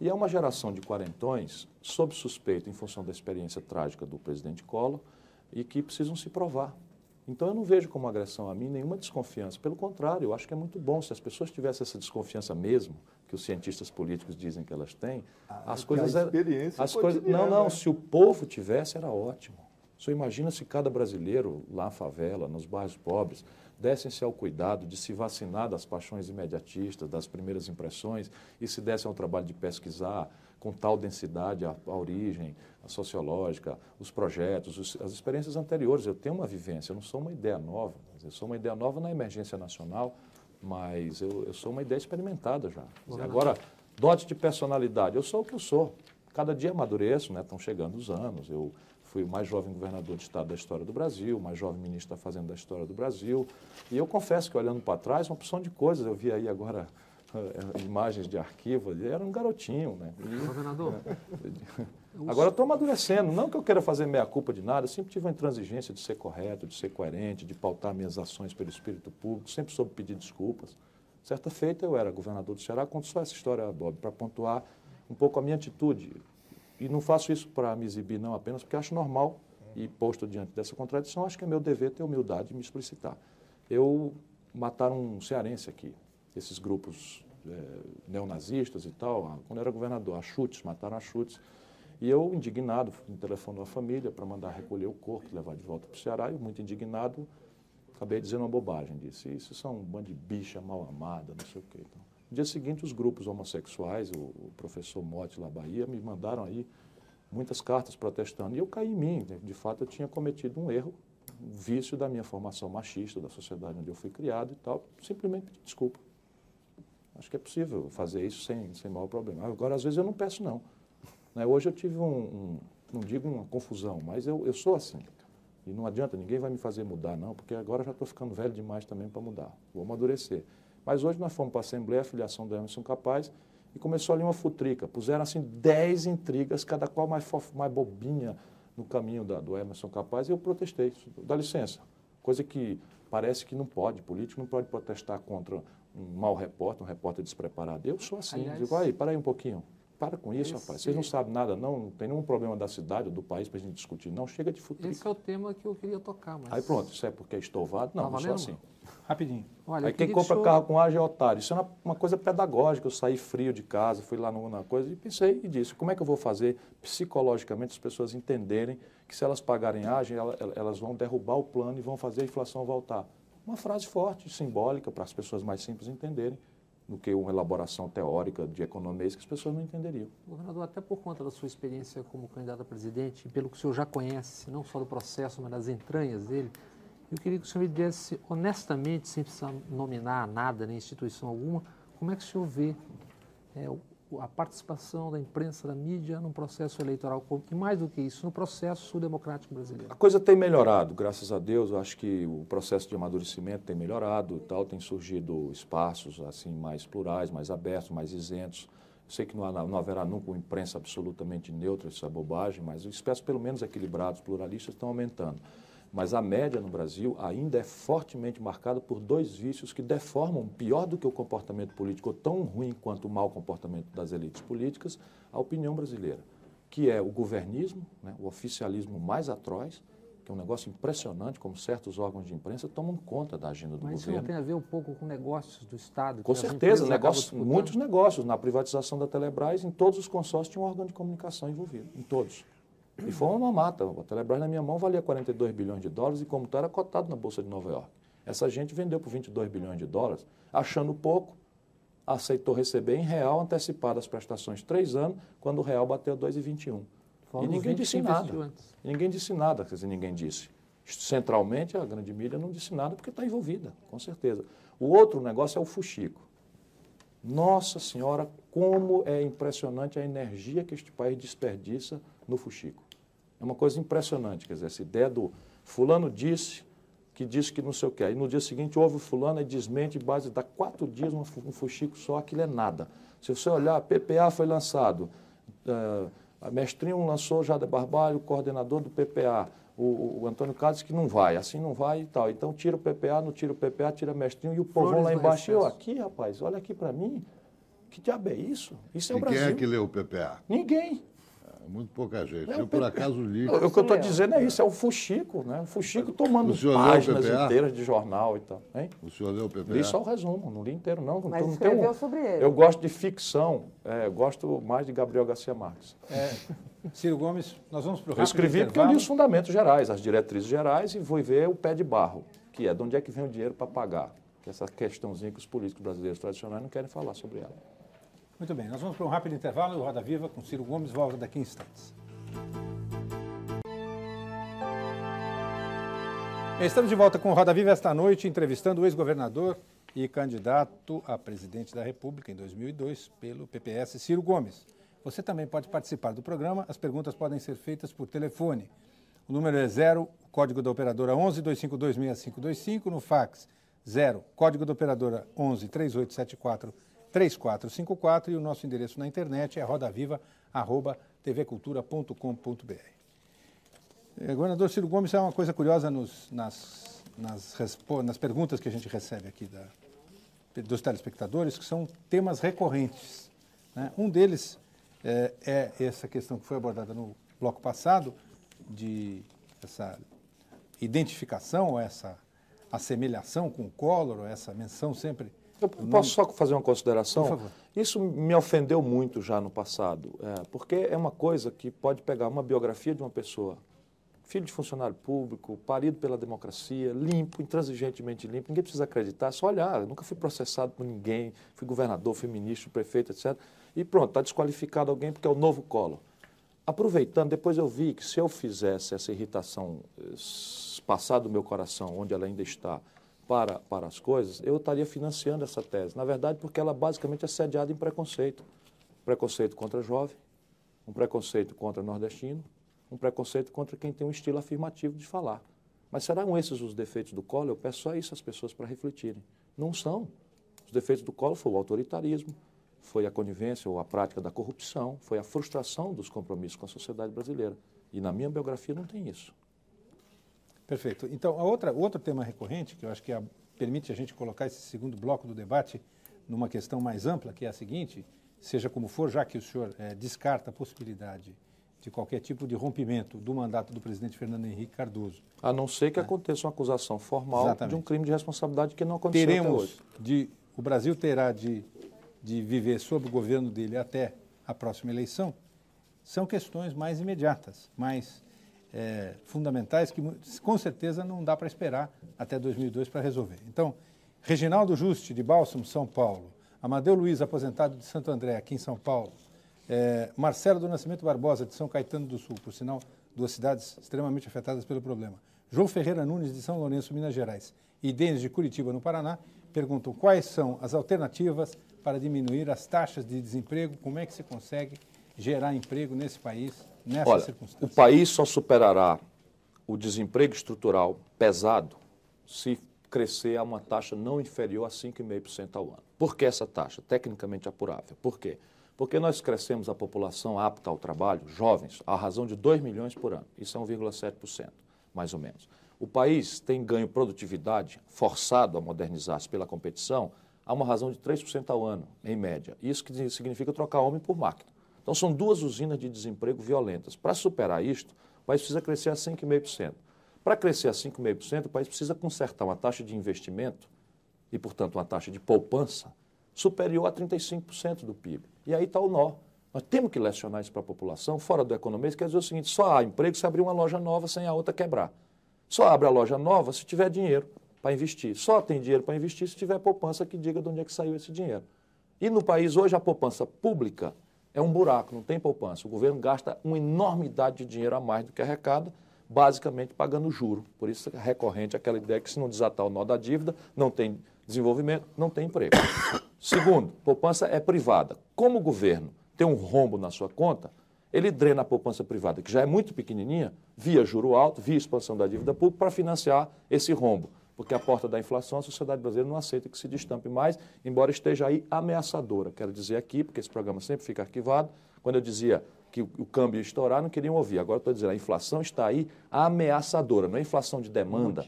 Speaker 3: E é uma geração de quarentões, sob suspeito em função da experiência trágica do presidente Collor, e que precisam se provar. Então eu não vejo como agressão a mim nenhuma desconfiança. Pelo contrário, eu acho que é muito bom se as pessoas tivessem essa desconfiança mesmo, que os cientistas políticos dizem que elas têm, ah, as coisas
Speaker 8: a experiência
Speaker 3: as coisas Não, não,
Speaker 8: né?
Speaker 3: se o povo tivesse era ótimo. Você imagina se cada brasileiro lá na favela, nos bairros pobres, dessem-se ao cuidado de se vacinar das paixões imediatistas, das primeiras impressões, e se dessem ao trabalho de pesquisar com tal densidade a, a origem a sociológica, os projetos, os, as experiências anteriores. Eu tenho uma vivência, eu não sou uma ideia nova. Eu sou uma ideia nova na emergência nacional, mas eu, eu sou uma ideia experimentada já. Dizer, agora, dote de personalidade, eu sou o que eu sou. Cada dia amadureço, né? estão chegando os anos. Eu fui o mais jovem governador de estado da história do Brasil, o mais jovem ministro da Fazenda da história do Brasil. E eu confesso que, olhando para trás, uma opção de coisas. Eu vi aí agora uh, imagens de arquivo, era um garotinho. Né?
Speaker 6: E, governador.
Speaker 3: Uh, [LAUGHS] agora estou amadurecendo. Não que eu queira fazer meia-culpa de nada, eu sempre tive uma intransigência de ser correto, de ser coerente, de pautar minhas ações pelo espírito público, sempre soube pedir desculpas. Certa feita, eu era governador do Ceará, conto só essa história, Bob, para pontuar um pouco a minha atitude. E não faço isso para me exibir, não apenas porque acho normal e posto diante dessa contradição, acho que é meu dever ter humildade de me explicitar. Eu mataram um cearense aqui, esses grupos é, neonazistas e tal, quando eu era governador, a chutes, mataram a chutes. E eu, indignado, telefonou a família para mandar recolher o corpo, levar de volta para o Ceará, e muito indignado, acabei dizendo uma bobagem, disse, isso são um bando de bicha mal amada, não sei o quê. Então, no dia seguinte, os grupos homossexuais, o, professor Mote lá Bahia, me mandaram aí muitas cartas protestando. E eu caí em mim. De fato, eu tinha cometido um erro, um vício da minha formação machista, da sociedade onde eu fui criado e tal. Simplesmente pedi desculpa. Acho que é possível fazer isso sem, sem maior problema. Agora, às vezes, eu não peço, não. Né? Hoje eu tive um, um, não digo uma confusão, mas eu, eu sou assim. E não adianta, ninguém vai me fazer mudar, não, porque agora já estou ficando velho demais também para mudar. Vou amadurecer. Mas hoje nós fomos para a Assembleia, a filiação do Emerson Capaz, e começou ali uma futrica. Puseram assim dez intrigas, cada qual mais, mais bobinha no caminho da, do Emerson Capaz, e eu protestei. Dá licença. Coisa que parece que não pode, político não pode protestar contra um mau repórter, um repórter despreparado. Eu sou assim. Aliás, Digo, aí, para aí um pouquinho. Para com isso, esse... rapaz. Vocês não sabem nada, não. Não tem nenhum problema da cidade ou do país para a gente discutir. Não, chega de futuro.
Speaker 6: Esse é o tema que eu queria tocar. Mas...
Speaker 3: Aí pronto, isso é porque é estovado? Não, tá não sou assim.
Speaker 1: Rapidinho.
Speaker 3: Olha, Aí quem compra senhor... carro com ágio é otário. Isso é uma, uma, coisa pedagógica. Eu saí frio de casa, fui lá numa coisa e pensei e disse, como é que eu vou fazer psicologicamente as pessoas entenderem que se elas pagarem ágio, elas, elas vão derrubar o plano e vão fazer a inflação voltar. Uma frase forte, simbólica, para as pessoas mais simples entenderem do que uma elaboração teórica de economia que as pessoas não entenderiam.
Speaker 6: Governador, até por conta da sua experiência como candidato a presidente, e pelo que o senhor já conhece, não só do processo, mas das entranhas dele, eu queria que o senhor me dissesse honestamente, sem precisar nominar nada, nem instituição alguma, como é que o senhor vê é, a participação da imprensa, da mídia no processo eleitoral e mais do que isso, no processo democrático brasileiro?
Speaker 3: A coisa tem melhorado, graças a Deus. Eu acho que o processo de amadurecimento tem melhorado, tal, tem surgido espaços assim mais plurais, mais abertos, mais isentos. Sei que não, não haverá nunca uma imprensa absolutamente neutra, isso é bobagem, mas os espaços pelo menos equilibrados, pluralistas, estão aumentando. Mas a média no Brasil ainda é fortemente marcada por dois vícios que deformam, pior do que o comportamento político, ou tão ruim quanto o mau comportamento das elites políticas, a opinião brasileira, que é o governismo, né, o oficialismo mais atroz, que é um negócio impressionante, como certos órgãos de imprensa tomam conta da agenda do
Speaker 6: Mas
Speaker 3: governo.
Speaker 6: Mas isso não tem a ver um pouco com negócios do Estado?
Speaker 3: Com certeza, negócios, muitos negócios. Na privatização da Telebrás, em todos os consórcios tinha um órgão de comunicação envolvido, em todos. E foi uma mata. A Telebrás na minha mão valia 42 bilhões de dólares e como tal era cotado na Bolsa de Nova York. Essa gente vendeu por 22 bilhões de dólares, achando pouco, aceitou receber em real antecipado as prestações três anos, quando o real bateu 2,21. E ninguém disse nada. E ninguém disse nada, quer dizer, ninguém disse. Centralmente, a grande mídia não disse nada porque está envolvida, com certeza. O outro negócio é o fuxico. Nossa Senhora, como é impressionante a energia que este país desperdiça no fuxico. É uma coisa impressionante, quer dizer, essa ideia do fulano disse que disse que não sei o que. Aí no dia seguinte houve o fulano e desmente, base dá quatro dias um fuxico só, aquilo é nada. Se você olhar, PPA foi lançado, uh, a Mestrinho lançou Jada Barbalho, coordenador do PPA. O, o, Antônio Carlos que não vai, assim não vai e tal. Então tira o PPA, não tira o PPA, tira Mestrinho e o povão lá embaixo. Eu aqui, rapaz, olha aqui para mim. Que diabo é isso? Isso é
Speaker 9: e
Speaker 3: o Brasil.
Speaker 9: quem é que leu o PPA?
Speaker 3: Ninguém.
Speaker 9: Muito pouca gente. É eu, por acaso, li.
Speaker 3: O que eu estou dizendo é isso, é o fuxico, né? O fuxico tomando páginas inteiras de jornal e tal. Hein?
Speaker 9: O senhor leu o PPA?
Speaker 3: Li só o resumo, não li inteiro, não.
Speaker 4: Mas
Speaker 3: não
Speaker 4: escreveu
Speaker 3: um...
Speaker 4: sobre ele.
Speaker 3: Eu gosto de ficção, é, gosto mais de Gabriel Garcia Marques.
Speaker 1: É, Ciro Gomes, nós vamos para o
Speaker 3: Eu escrevi porque eu li os fundamentos gerais, as diretrizes gerais, e vou ver o pé de barro, que é de onde é que vem o dinheiro para pagar. Que é essa questãozinha que os políticos brasileiros tradicionais não querem falar sobre ela.
Speaker 1: Muito bem, nós vamos para um rápido intervalo e o Roda Viva com Ciro Gomes volta daqui a instantes. Estamos de volta com o Roda Viva esta noite, entrevistando o ex-governador e candidato a presidente da República em 2002 pelo PPS, Ciro Gomes. Você também pode participar do programa, as perguntas podem ser feitas por telefone. O número é 0, código da operadora 11 252 6525, no fax 0, código da operadora 11 3874 3454 e o nosso endereço na internet é rodaviva@tvcultura.com.br. É, governador Ciro Gomes, é uma coisa curiosa nos, nas, nas, nas, perguntas que a gente recebe aqui da, dos telespectadores, que são temas recorrentes. Né? Um deles é, é, essa questão que foi abordada no bloco passado, de essa identificação, essa assemelhação com o Collor, essa menção sempre.
Speaker 3: Eu posso só fazer uma consideração? Por favor. Isso me ofendeu muito já no passado, é, porque é uma coisa que pode pegar uma biografia de uma pessoa filho de funcionário público, parido pela democracia, limpo, intransigentemente limpo, ninguém precisa acreditar, só olhar, eu nunca fui processado por ninguém, fui governador, fui ministro, prefeito, etc. E pronto, está desqualificado alguém porque é o novo colo. Aproveitando, depois eu vi que se eu fizesse essa irritação eh, passar do meu coração, onde ela ainda está, para, para as coisas, eu estaria financiando essa tese. Na verdade, porque ela basicamente é sediada em preconceito. Preconceito contra jovem, um preconceito contra nordestino, um preconceito contra quem tem um estilo afirmativo de falar. Mas serão esses os defeitos do colo? Eu peço só isso às pessoas para refletirem. Não são. Os defeitos do colo foi o autoritarismo, foi a conivência ou a prática da corrupção, foi a frustração dos compromissos com a sociedade brasileira. E na minha biografia não tem isso.
Speaker 1: Perfeito. Então, a outra, outro tema recorrente, que eu acho que a, permite a gente colocar esse segundo bloco do debate numa questão mais ampla, que é a seguinte, seja como for, já que o senhor é, descarta a possibilidade de qualquer tipo de rompimento do mandato do presidente Fernando Henrique Cardoso.
Speaker 3: A não ser que é. aconteça uma acusação formal Exatamente. de um crime de responsabilidade que não aconteceu
Speaker 1: Teremos
Speaker 3: hoje.
Speaker 1: De, o Brasil terá de, de viver sob o governo dele até a próxima eleição. São questões mais imediatas, mais é, fundamentais, que com certeza não dá para esperar até 2002 para resolver. Então, Reginaldo Juste, de Bálsamo, São Paulo. Amadeu Luiz, aposentado de Santo André, aqui em São Paulo. É, Marcelo do Nascimento Barbosa, de São Caetano do Sul, por sinal, duas cidades extremamente afetadas pelo problema. João Ferreira Nunes, de São Lourenço, Minas Gerais, e Denis de Curitiba, no Paraná, perguntam quais são as alternativas para diminuir as taxas de desemprego, como é que se consegue gerar emprego nesse país, nessas
Speaker 3: Olha,
Speaker 1: circunstâncias.
Speaker 3: O país só superará o desemprego estrutural pesado se crescer a uma taxa não inferior a 5,5% ao ano. Por que essa taxa? Tecnicamente apurável. Por quê? Porque nós crescemos a população apta ao trabalho, jovens, à razão de 2 milhões por ano. Isso é 1,7%, mais ou menos. O país tem ganho produtividade, forçado a modernizar-se pela competição, a uma razão de 3% ao ano, em média. Isso que significa trocar homem por máquina. Então, são duas usinas de desemprego violentas. Para superar isto, o país precisa crescer a 5,5%. Para crescer a 5,5%, o país precisa consertar uma taxa de investimento e, portanto, uma taxa de poupança superior a 35% do PIB. E aí está o nó. Nós temos que lecionar isso para a população, fora do economês, quer dizer o seguinte, só há emprego se abrir uma loja nova sem a outra quebrar. Só abre a loja nova se tiver dinheiro para investir. Só tem dinheiro para investir se tiver poupança que diga de onde é que saiu esse dinheiro. E no país hoje a poupança pública é um buraco, não tem poupança. O governo gasta uma enormidade de dinheiro a mais do que arrecada, basicamente pagando juro. Por isso é recorrente aquela ideia que se não desatar o nó da dívida, não tem desenvolvimento, não tem emprego. [COUGHS] Segundo, poupança é privada. Como o governo tem um rombo na sua conta, ele drena a poupança privada, que já é muito pequenininha, via juro alto, via expansão da dívida pública, para financiar esse rombo. Porque a porta da inflação, a sociedade brasileira não aceita que se destampe mais, embora esteja aí ameaçadora. Quero dizer aqui, porque esse programa sempre fica arquivado, quando eu dizia que o, câmbio ia estourar, não queriam ouvir. Agora estou dizendo, a inflação está aí ameaçadora, não é inflação de demanda.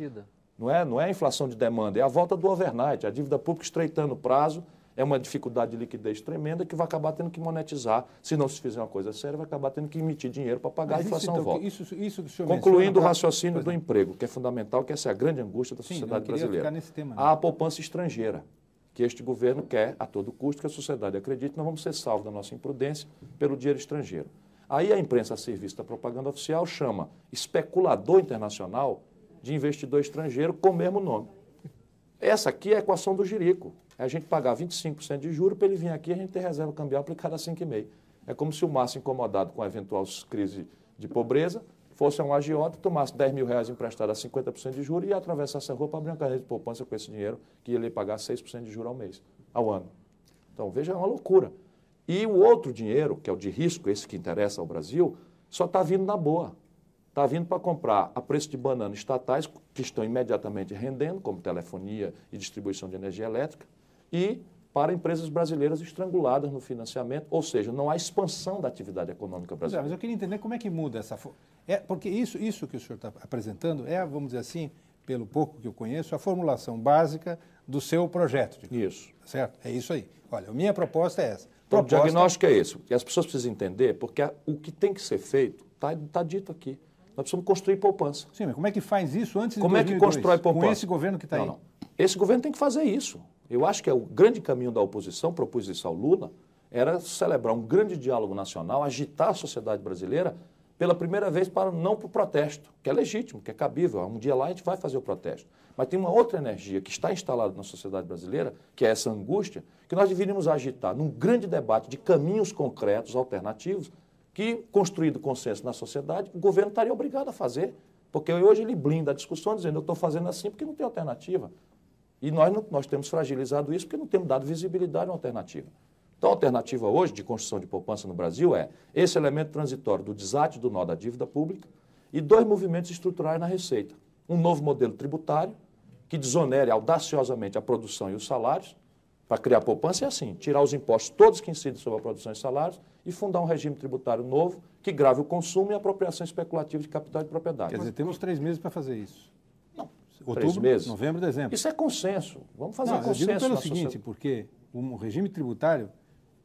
Speaker 3: Não é, não é inflação de demanda, é a volta do overnight, a dívida pública estreitando o prazo, é uma dificuldade de liquidez tremenda que vai acabar tendo que monetizar. Se não se fizer uma coisa séria, vai acabar tendo que emitir dinheiro para pagar Mas a inflação então, volta. Isso, isso Concluindo o raciocínio do emprego, que é fundamental, que essa é a grande angústia da Sim, sociedade brasileira. Tema, né? a poupança estrangeira, que este governo quer a todo custo que a sociedade acredite, nós vamos ser salvos da nossa imprudência pelo dinheiro estrangeiro. Aí a imprensa a serviço da propaganda oficial chama especulador internacional de investidor estrangeiro com o mesmo nome. Essa aqui é a equação do jirico. É a gente pagar 25% de juros para ele vir aqui e a gente ter reserva cambial aplicada a 5,5%. É como se o Márcio, incomodado com a eventual crise de pobreza, fosse um agiota, tomasse 10 mil reais emprestado a 50% de juros e atravessasse a rua para abrir uma carreira de poupança com esse dinheiro, que ele ia pagar 6% de juros ao mês, ao ano. Então, veja, é uma loucura. E o outro dinheiro, que é o de risco, esse que interessa ao Brasil, só está vindo na boa. Está vindo para comprar a preço de bananas estatais, que estão imediatamente rendendo, como telefonia e distribuição de energia elétrica, e para empresas brasileiras estranguladas no financiamento, ou seja, não há expansão da atividade econômica brasileira.
Speaker 1: mas eu queria entender como é que muda essa. É, porque isso, isso que o senhor está apresentando é, vamos dizer assim, pelo pouco que eu conheço, a formulação básica do seu projeto.
Speaker 3: Isso.
Speaker 1: Certo? É isso aí. Olha, a minha proposta é essa.
Speaker 3: Então, proposta... O diagnóstico é esse. E as pessoas precisam entender, porque o que tem que ser feito está tá dito aqui. Nós precisamos construir poupança.
Speaker 1: Sim, mas como é que faz isso antes de
Speaker 3: Como 2002? é que constrói poupança?
Speaker 1: Com esse governo que está aí. Não.
Speaker 3: Esse governo tem que fazer isso. Eu acho que é o grande caminho da oposição, propus isso ao Lula, era celebrar um grande diálogo nacional, agitar a sociedade brasileira pela primeira vez para não para o protesto, que é legítimo, que é cabível. Um dia lá a gente vai fazer o protesto. Mas tem uma outra energia que está instalada na sociedade brasileira, que é essa angústia, que nós deveríamos agitar num grande debate de caminhos concretos, alternativos, que, construído consenso na sociedade, o governo estaria obrigado a fazer. Porque hoje ele blinda a discussão dizendo eu estou fazendo assim porque não tem alternativa. E nós, não, nós temos fragilizado isso porque não temos dado visibilidade a uma alternativa. Então, a alternativa hoje de construção de poupança no Brasil é esse elemento transitório do desate do nó da dívida pública e dois movimentos estruturais na Receita. Um novo modelo tributário, que desonere audaciosamente a produção e os salários, para criar poupança é assim, tirar os impostos todos que incidem sobre a produção e salários e fundar um regime tributário novo que grave o consumo e a apropriação especulativa de capital de propriedade.
Speaker 1: Quer dizer, temos três meses para fazer isso.
Speaker 3: Não, Outubro, três meses.
Speaker 1: Novembro, dezembro.
Speaker 3: Isso é consenso. Vamos fazer Não, consenso. Eu
Speaker 1: digo pelo seguinte, sociedade. porque o regime tributário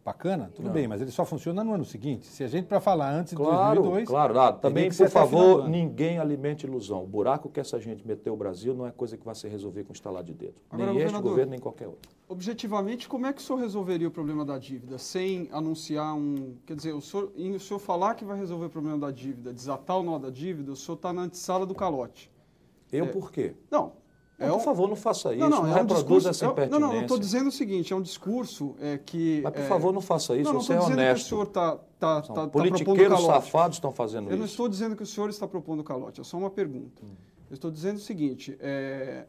Speaker 1: Bacana, tudo não. bem, mas ele só funciona no ano seguinte. Se a gente, para falar antes
Speaker 3: claro,
Speaker 1: de 2002...
Speaker 3: Claro, claro. Também, por favor, ninguém alimente ilusão. O buraco que essa gente meteu o Brasil não é coisa que vai se resolver com estalar de dedo. Agora, nem este governo, nem qualquer outro.
Speaker 5: Objetivamente, como é que o senhor resolveria o problema da dívida? Sem anunciar um... Quer dizer, o senhor, em o senhor falar que vai resolver o problema da dívida, desatar o nó da dívida, o senhor está na antessala do calote.
Speaker 3: Eu é, por quê?
Speaker 5: Não,
Speaker 3: é por favor, não faça isso. Não, não, não é um discurso, essa impertinência.
Speaker 5: Não, não, eu estou dizendo o seguinte, é um discurso é, que...
Speaker 3: Mas, por é, favor, não faça isso, não, não você é honesto.
Speaker 5: Não estou dizendo que o senhor está tá, tá, tá
Speaker 3: Politiqueiros safados estão fazendo
Speaker 5: eu
Speaker 3: isso.
Speaker 5: Eu não estou dizendo que o senhor está propondo calote, é só uma pergunta. Hum. Eu estou dizendo o seguinte, é,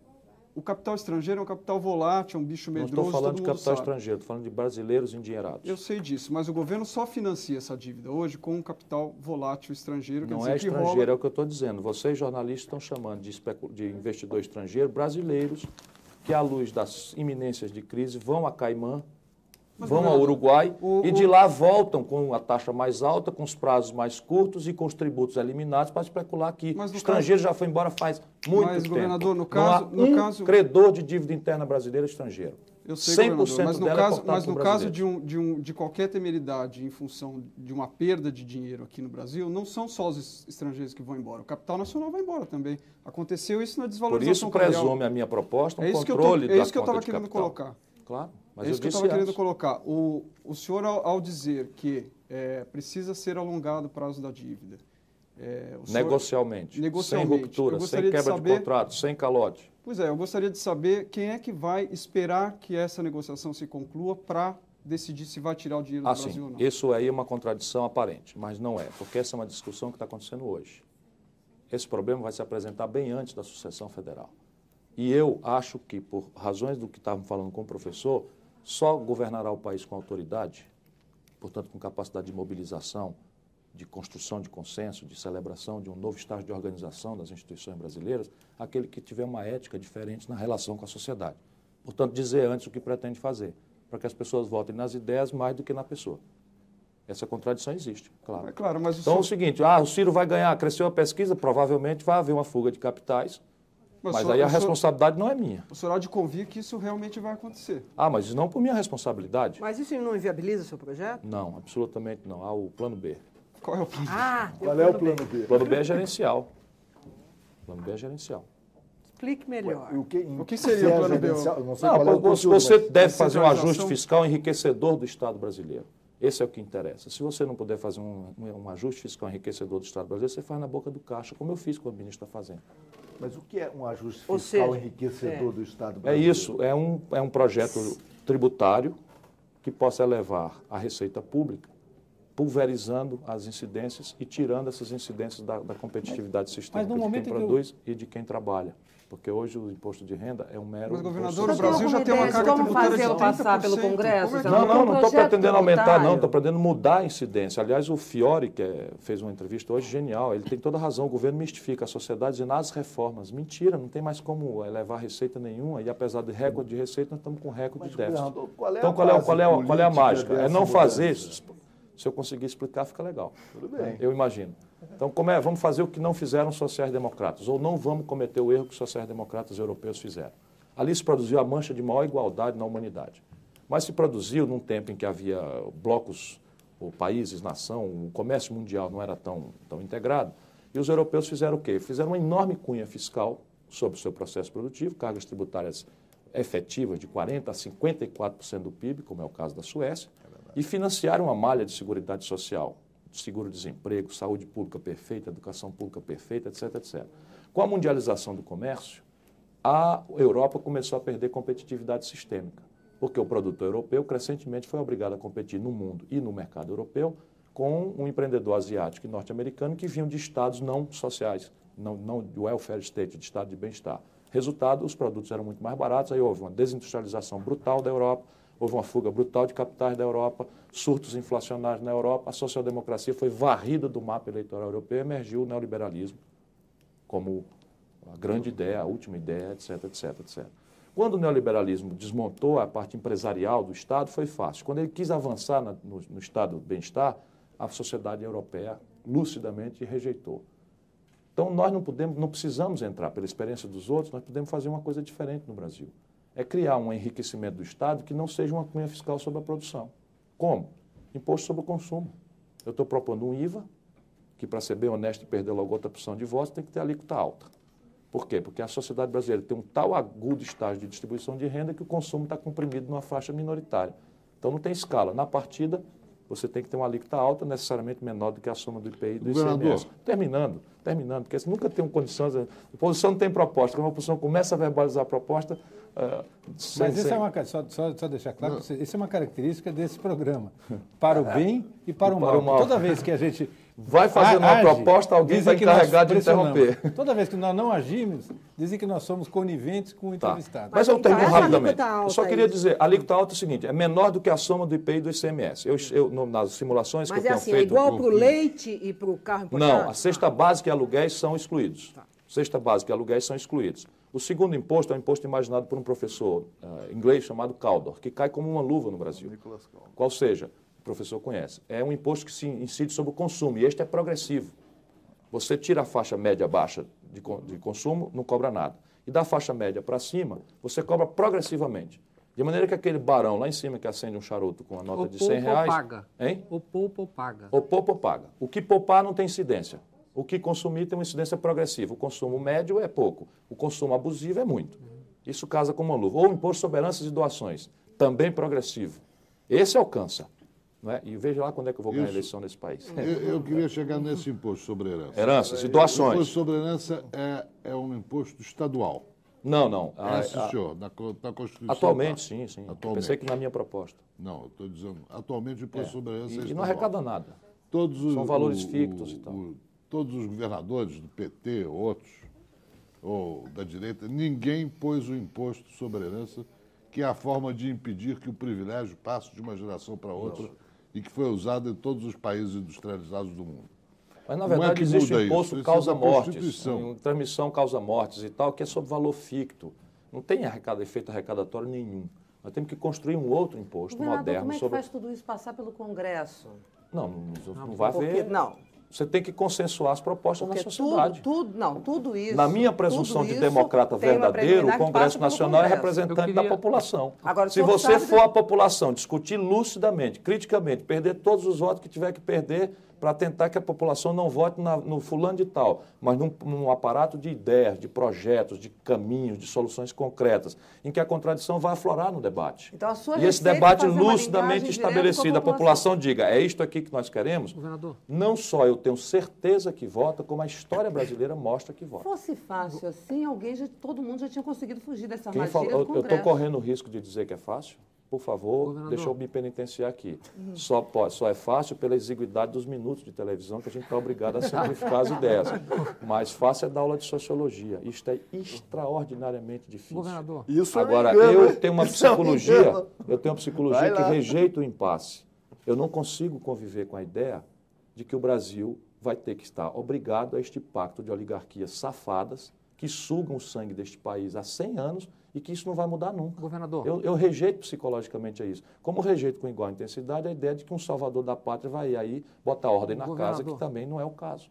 Speaker 5: o capital estrangeiro é um capital volátil, é um bicho medroso.
Speaker 3: Não estou falando de capital estrangeiro, estou falando de brasileiros endinheirados.
Speaker 5: Eu sei disso, mas o governo só financia essa dívida hoje com um capital volátil estrangeiro.
Speaker 3: Não é estrangeiro, rola... é o que eu estou dizendo. Vocês, jornalistas, estão chamando de, especul... de investidor estrangeiro brasileiros que, à luz das iminências de crise, vão a Caimã mas, vão ao Uruguai o, e de lá voltam com a taxa mais alta, com os prazos mais curtos e com os tributos eliminados para especular aqui. o estrangeiro caso, já foi embora faz muito mas, tempo.
Speaker 5: governador, no caso,
Speaker 3: Não há
Speaker 5: no
Speaker 3: um
Speaker 5: caso,
Speaker 3: credor de dívida interna brasileira estrangeiro.
Speaker 5: Eu sei, 100% mas no é caso, é mas no caso de, um, de, um, de qualquer temeridade em função de uma perda de dinheiro aqui no Brasil, não são só os estrangeiros que vão embora. O capital nacional vai embora também. Aconteceu isso na desvalorização
Speaker 3: Por isso presume a minha proposta um é controle
Speaker 5: tô, É isso que eu estava querendo capital. colocar.
Speaker 3: Claro.
Speaker 5: Mas é isso que eu estava querendo colocar. O, o senhor, ao, ao dizer que é, precisa ser alongado o prazo da dívida.
Speaker 3: É, negocialmente, negocialmente, sem ruptura, sem quebra de, saber, de contrato, sem calote.
Speaker 5: Pois é, eu gostaria de saber quem é que vai esperar que essa negociação se conclua para decidir se vai tirar o dinheiro
Speaker 3: ah,
Speaker 5: do Brasil
Speaker 3: sim.
Speaker 5: ou não.
Speaker 3: Isso aí é uma contradição aparente, mas não é, porque essa é uma discussão que está acontecendo hoje. Esse problema vai se apresentar bem antes da sucessão federal. E eu acho que, por razões do que estávamos falando com o professor, só governará o país com autoridade, portanto, com capacidade de mobilização, de construção de consenso, de celebração de um novo estágio de organização das instituições brasileiras, aquele que tiver uma ética diferente na relação com a sociedade. Portanto, dizer antes o que pretende fazer, para que as pessoas votem nas ideias mais do que na pessoa. Essa contradição existe, claro.
Speaker 5: É claro mas
Speaker 3: então senhor... é o seguinte, ah, o Ciro vai ganhar, cresceu a pesquisa, provavelmente vai haver uma fuga de capitais, mas, mas aí a responsabilidade não é minha.
Speaker 5: O senhor há de convir que isso realmente vai acontecer.
Speaker 3: Ah, mas não por minha responsabilidade.
Speaker 7: Mas isso não inviabiliza o seu projeto?
Speaker 3: Não, absolutamente não. Há o plano B.
Speaker 5: Qual é o plano
Speaker 7: ah,
Speaker 8: B? Qual é o plano B?
Speaker 3: O plano B é gerencial. O plano B é gerencial.
Speaker 7: Explique melhor.
Speaker 5: O que, o que seria o plano B? Não
Speaker 3: sei não, é você, você deve fazer um ajuste fiscal enriquecedor do Estado brasileiro. Esse é o que interessa. Se você não puder fazer um, um ajuste fiscal enriquecedor do Estado brasileiro, você faz na boca do caixa, como eu fiz com o ministro está fazendo.
Speaker 8: Mas o que é um ajuste fiscal seja, enriquecedor é. do Estado
Speaker 3: é
Speaker 8: brasileiro?
Speaker 3: É isso, é um, é um projeto tributário que possa elevar a receita pública, pulverizando as incidências e tirando essas incidências da, da competitividade sistêmica de quem produz eu... e de quem trabalha. Porque hoje o imposto de renda é um mero.
Speaker 5: Mas, governador, o Brasil já tem uma carga tributária de 30%.
Speaker 4: passar pelo Congresso?
Speaker 3: É não, não, não estou pretendendo aumentar, não. Estou pretendendo mudar a incidência. Aliás, o Fiore, que é, fez uma entrevista hoje genial, ele tem toda a razão. O governo mistifica a sociedade dizendo as reformas. Mentira, não tem mais como elevar receita nenhuma. E apesar de recorde de receita, nós estamos com recorde de déficit. Qual é então, qual é, qual, é, qual é a mágica? É não fazer isso. Se eu conseguir explicar, fica legal.
Speaker 8: Tudo bem.
Speaker 3: Eu imagino. Então, como é? Vamos fazer o que não fizeram os sociais-democratas, ou não vamos cometer o erro que os sociais-democratas europeus fizeram. Ali se produziu a mancha de maior igualdade na humanidade. Mas se produziu num tempo em que havia blocos, ou países, nação, o comércio mundial não era tão, tão integrado, e os europeus fizeram o quê? Fizeram uma enorme cunha fiscal sobre o seu processo produtivo, cargas tributárias efetivas de 40% a 54% do PIB, como é o caso da Suécia, é e financiaram uma malha de seguridade social seguro-desemprego, saúde pública perfeita, educação pública perfeita, etc, etc. Com a mundialização do comércio, a Europa começou a perder competitividade sistêmica, porque o produtor europeu crescentemente foi obrigado a competir no mundo e no mercado europeu com um empreendedor asiático e norte-americano que vinham de estados não sociais, não, não de welfare state, de estado de bem-estar. Resultado, os produtos eram muito mais baratos, aí houve uma desindustrialização brutal da Europa, houve uma fuga brutal de capitais da Europa, surtos inflacionários na Europa, a social-democracia foi varrida do mapa eleitoral europeu emergiu o neoliberalismo como a grande ideia, a última ideia, etc, etc, etc. Quando o neoliberalismo desmontou a parte empresarial do Estado, foi fácil. Quando ele quis avançar na, no, no Estado do bem-estar, a sociedade europeia lucidamente rejeitou. Então, nós não podemos, não precisamos entrar pela experiência dos outros, nós podemos fazer uma coisa diferente no Brasil é criar um enriquecimento do Estado que não seja uma cunha fiscal sobre a produção. Como? Imposto sobre o consumo. Eu estou propondo um IVA, que para ser bem honesto e perder logo outra opção de voto, tem que ter alíquota alta. Por quê? Porque a sociedade brasileira tem um tal agudo estágio de distribuição de renda que o consumo está comprimido numa faixa minoritária. Então não tem escala. Na partida, você tem que ter uma alíquota alta, necessariamente menor do que a soma do IPI e do ICMS. Terminando, terminando, porque nunca tem condições. A oposição não tem proposta. Quando a oposição começa a verbalizar a proposta,
Speaker 1: Uh, Mas isso é uma só, só, só deixar claro, que isso é uma característica desse programa. Para o bem e para o, para mal. o mal. Toda vez que a gente
Speaker 3: vai fazer uma proposta, alguém vai encarregar de interromper.
Speaker 1: Toda vez que nós não agimos, dizem que nós somos coniventes com o tá. entrevistado.
Speaker 3: Mas eu termino rapidamente. Eu só queria dizer, a alíquota alta é o seguinte, é menor do que a soma do IPI e do ICMS. Eu, eu, nas simulações
Speaker 7: Mas
Speaker 3: que eu
Speaker 7: é
Speaker 3: tenho assim, feito...
Speaker 7: Mas é igual para o leite e para o carro
Speaker 3: importado? Não, a cesta básica e aluguéis são excluídos. Tá. Cesta básica e aluguéis são excluídos. O segundo imposto é um imposto imaginado por um professor uh, inglês chamado Caldor, que cai como uma luva no Brasil. Qual seja, o professor conhece. É um imposto que se incide sobre o consumo, e este é progressivo. Você tira a faixa média baixa de, de consumo, não cobra nada. E da faixa média para cima, você cobra progressivamente. De maneira que aquele barão lá em cima que acende um charuto com a nota o de 100 reais.
Speaker 6: paga.
Speaker 3: Hein?
Speaker 6: O poupa paga.
Speaker 3: O poupa paga. O que poupar não tem incidência. O que consumir tem uma incidência progressiva. O consumo médio é pouco, o consumo abusivo é muito. Isso casa com uma luva. Ou o imposto sobre heranças e doações, também progressivo. Esse alcança. Não é? E veja lá quando é que eu vou ganhar a eleição nesse país.
Speaker 9: Eu, eu, queria chegar nesse imposto sobre herança.
Speaker 3: Heranças e doações. O
Speaker 9: imposto sobre herança é, é um imposto estadual.
Speaker 3: Não, não.
Speaker 9: É, sim, senhor, na, na Constituição.
Speaker 3: Atualmente, tá. sim, sim. Atualmente. Pensei que na minha proposta.
Speaker 9: Não, eu estou dizendo, atualmente o imposto é. sobre herança
Speaker 3: e,
Speaker 9: é
Speaker 3: E não arrecada nada.
Speaker 9: Todos
Speaker 3: São valores fictos e tal
Speaker 9: todos os governadores do PT, outros, ou da direita, ninguém pôs o imposto sobre herança, que é a forma de impedir que o privilégio passe de uma geração para outra e que foi usado em todos os países industrializados do mundo.
Speaker 3: Mas, na verdade, é existe o imposto causa-mortes, transmissão causa-mortes e tal, que é sobre valor ficto. Não tem arrecada, efeito arrecadatório nenhum. Nós temos que construir um outro imposto moderno.
Speaker 4: como é que
Speaker 3: sobre...
Speaker 4: faz tudo isso passar pelo Congresso?
Speaker 3: Não, não, não, não vai haver.
Speaker 4: Não,
Speaker 3: você tem que consensuar as propostas
Speaker 4: Porque
Speaker 3: na sociedade.
Speaker 4: Tudo, tudo, não, tudo isso.
Speaker 3: Na minha presunção de democrata verdadeiro, o Congresso Nacional Congresso. é representante queria... da população. Agora, Se você for a população discutir lucidamente, criticamente, perder todos os votos que tiver que perder, para tentar que a população não vote na, no fulano de tal, mas num, num, aparato de ideias, de projetos, de caminhos, de soluções concretas, em que a contradição vai aflorar no debate.
Speaker 4: Então, a sua
Speaker 3: e esse debate lucidamente estabelecido, a população. a população diga, é isto aqui que nós queremos, Governador. não só eu tenho certeza que vota, como a história brasileira mostra que vota.
Speaker 4: Fosse fácil assim, alguém já, todo mundo já tinha conseguido fugir dessa armadilha
Speaker 3: Eu estou correndo o risco de dizer que é fácil? Por favor, Governador. deixa eu me penitenciar aqui. Uhum. Só, pode, só é fácil pela exiguidade dos minutos de televisão que a gente está obrigado a simplificar as ideias. Mais fácil é dar aula de sociologia. Isto é extraordinariamente difícil.
Speaker 6: Governador.
Speaker 3: Isso Agora, eu tenho uma psicologia, eu tenho uma psicologia que rejeita o impasse. Eu não consigo conviver com a ideia de que o Brasil vai ter que estar obrigado a este pacto de oligarquias safadas que sugam o sangue deste país há 100 anos e que isso não vai mudar nunca.
Speaker 6: Governador.
Speaker 3: Eu, eu rejeito psicologicamente a isso. Como rejeito com igual intensidade a ideia de que um salvador da pátria vai aí botar ordem na casa, que também não é o caso.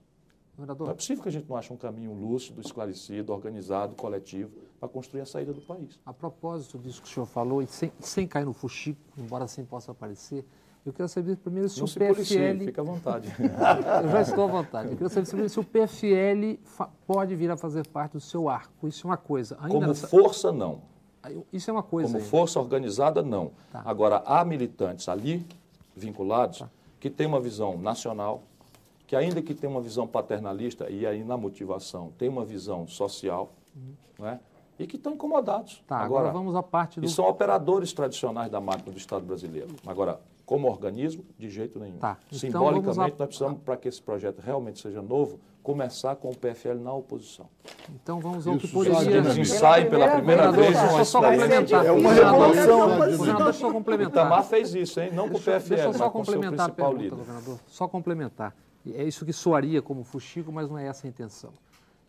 Speaker 3: Governador. Não é possível que a gente não ache um caminho lúcido, esclarecido, organizado, coletivo, para construir a saída do país.
Speaker 6: A propósito disso que o senhor falou, e sem, sem cair no fuxico, embora assim possa aparecer, eu quero saber primeiro se
Speaker 3: não
Speaker 6: o
Speaker 3: se
Speaker 6: PFL.
Speaker 3: Policie, fica à vontade. [LAUGHS]
Speaker 6: eu já estou à vontade. Eu quero saber primeiro se o PFL pode vir a fazer parte do seu arco. Isso é uma coisa.
Speaker 3: Ainda Como nessa... força, não.
Speaker 6: Isso é uma coisa.
Speaker 3: Como força organizada, não. Tá. Agora, há militantes ali, vinculados, tá. que têm uma visão nacional, que ainda que tenham uma visão paternalista, e aí na motivação tem uma visão social, uhum. né? e que estão incomodados.
Speaker 6: Tá, agora, agora, vamos à parte do...
Speaker 3: E são operadores tradicionais da máquina do Estado brasileiro. Agora, como organismo, de jeito nenhum.
Speaker 6: Tá, então
Speaker 3: Simbolicamente, a... nós precisamos, para que esse projeto realmente seja novo, começar com o PFL na oposição.
Speaker 6: Então vamos ao que poderia...
Speaker 3: Eles ensaiem pela primeira vez
Speaker 6: uma experiência...
Speaker 3: É uma revolução.
Speaker 6: Governador, deixa eu complementar.
Speaker 3: O Itamar fez isso, hein? Não com o PFL,
Speaker 6: deixa eu
Speaker 3: só
Speaker 6: complementar
Speaker 3: a pergunta,
Speaker 6: líder. governador. Só complementar. É isso que soaria como fuxico, mas não é essa a intenção.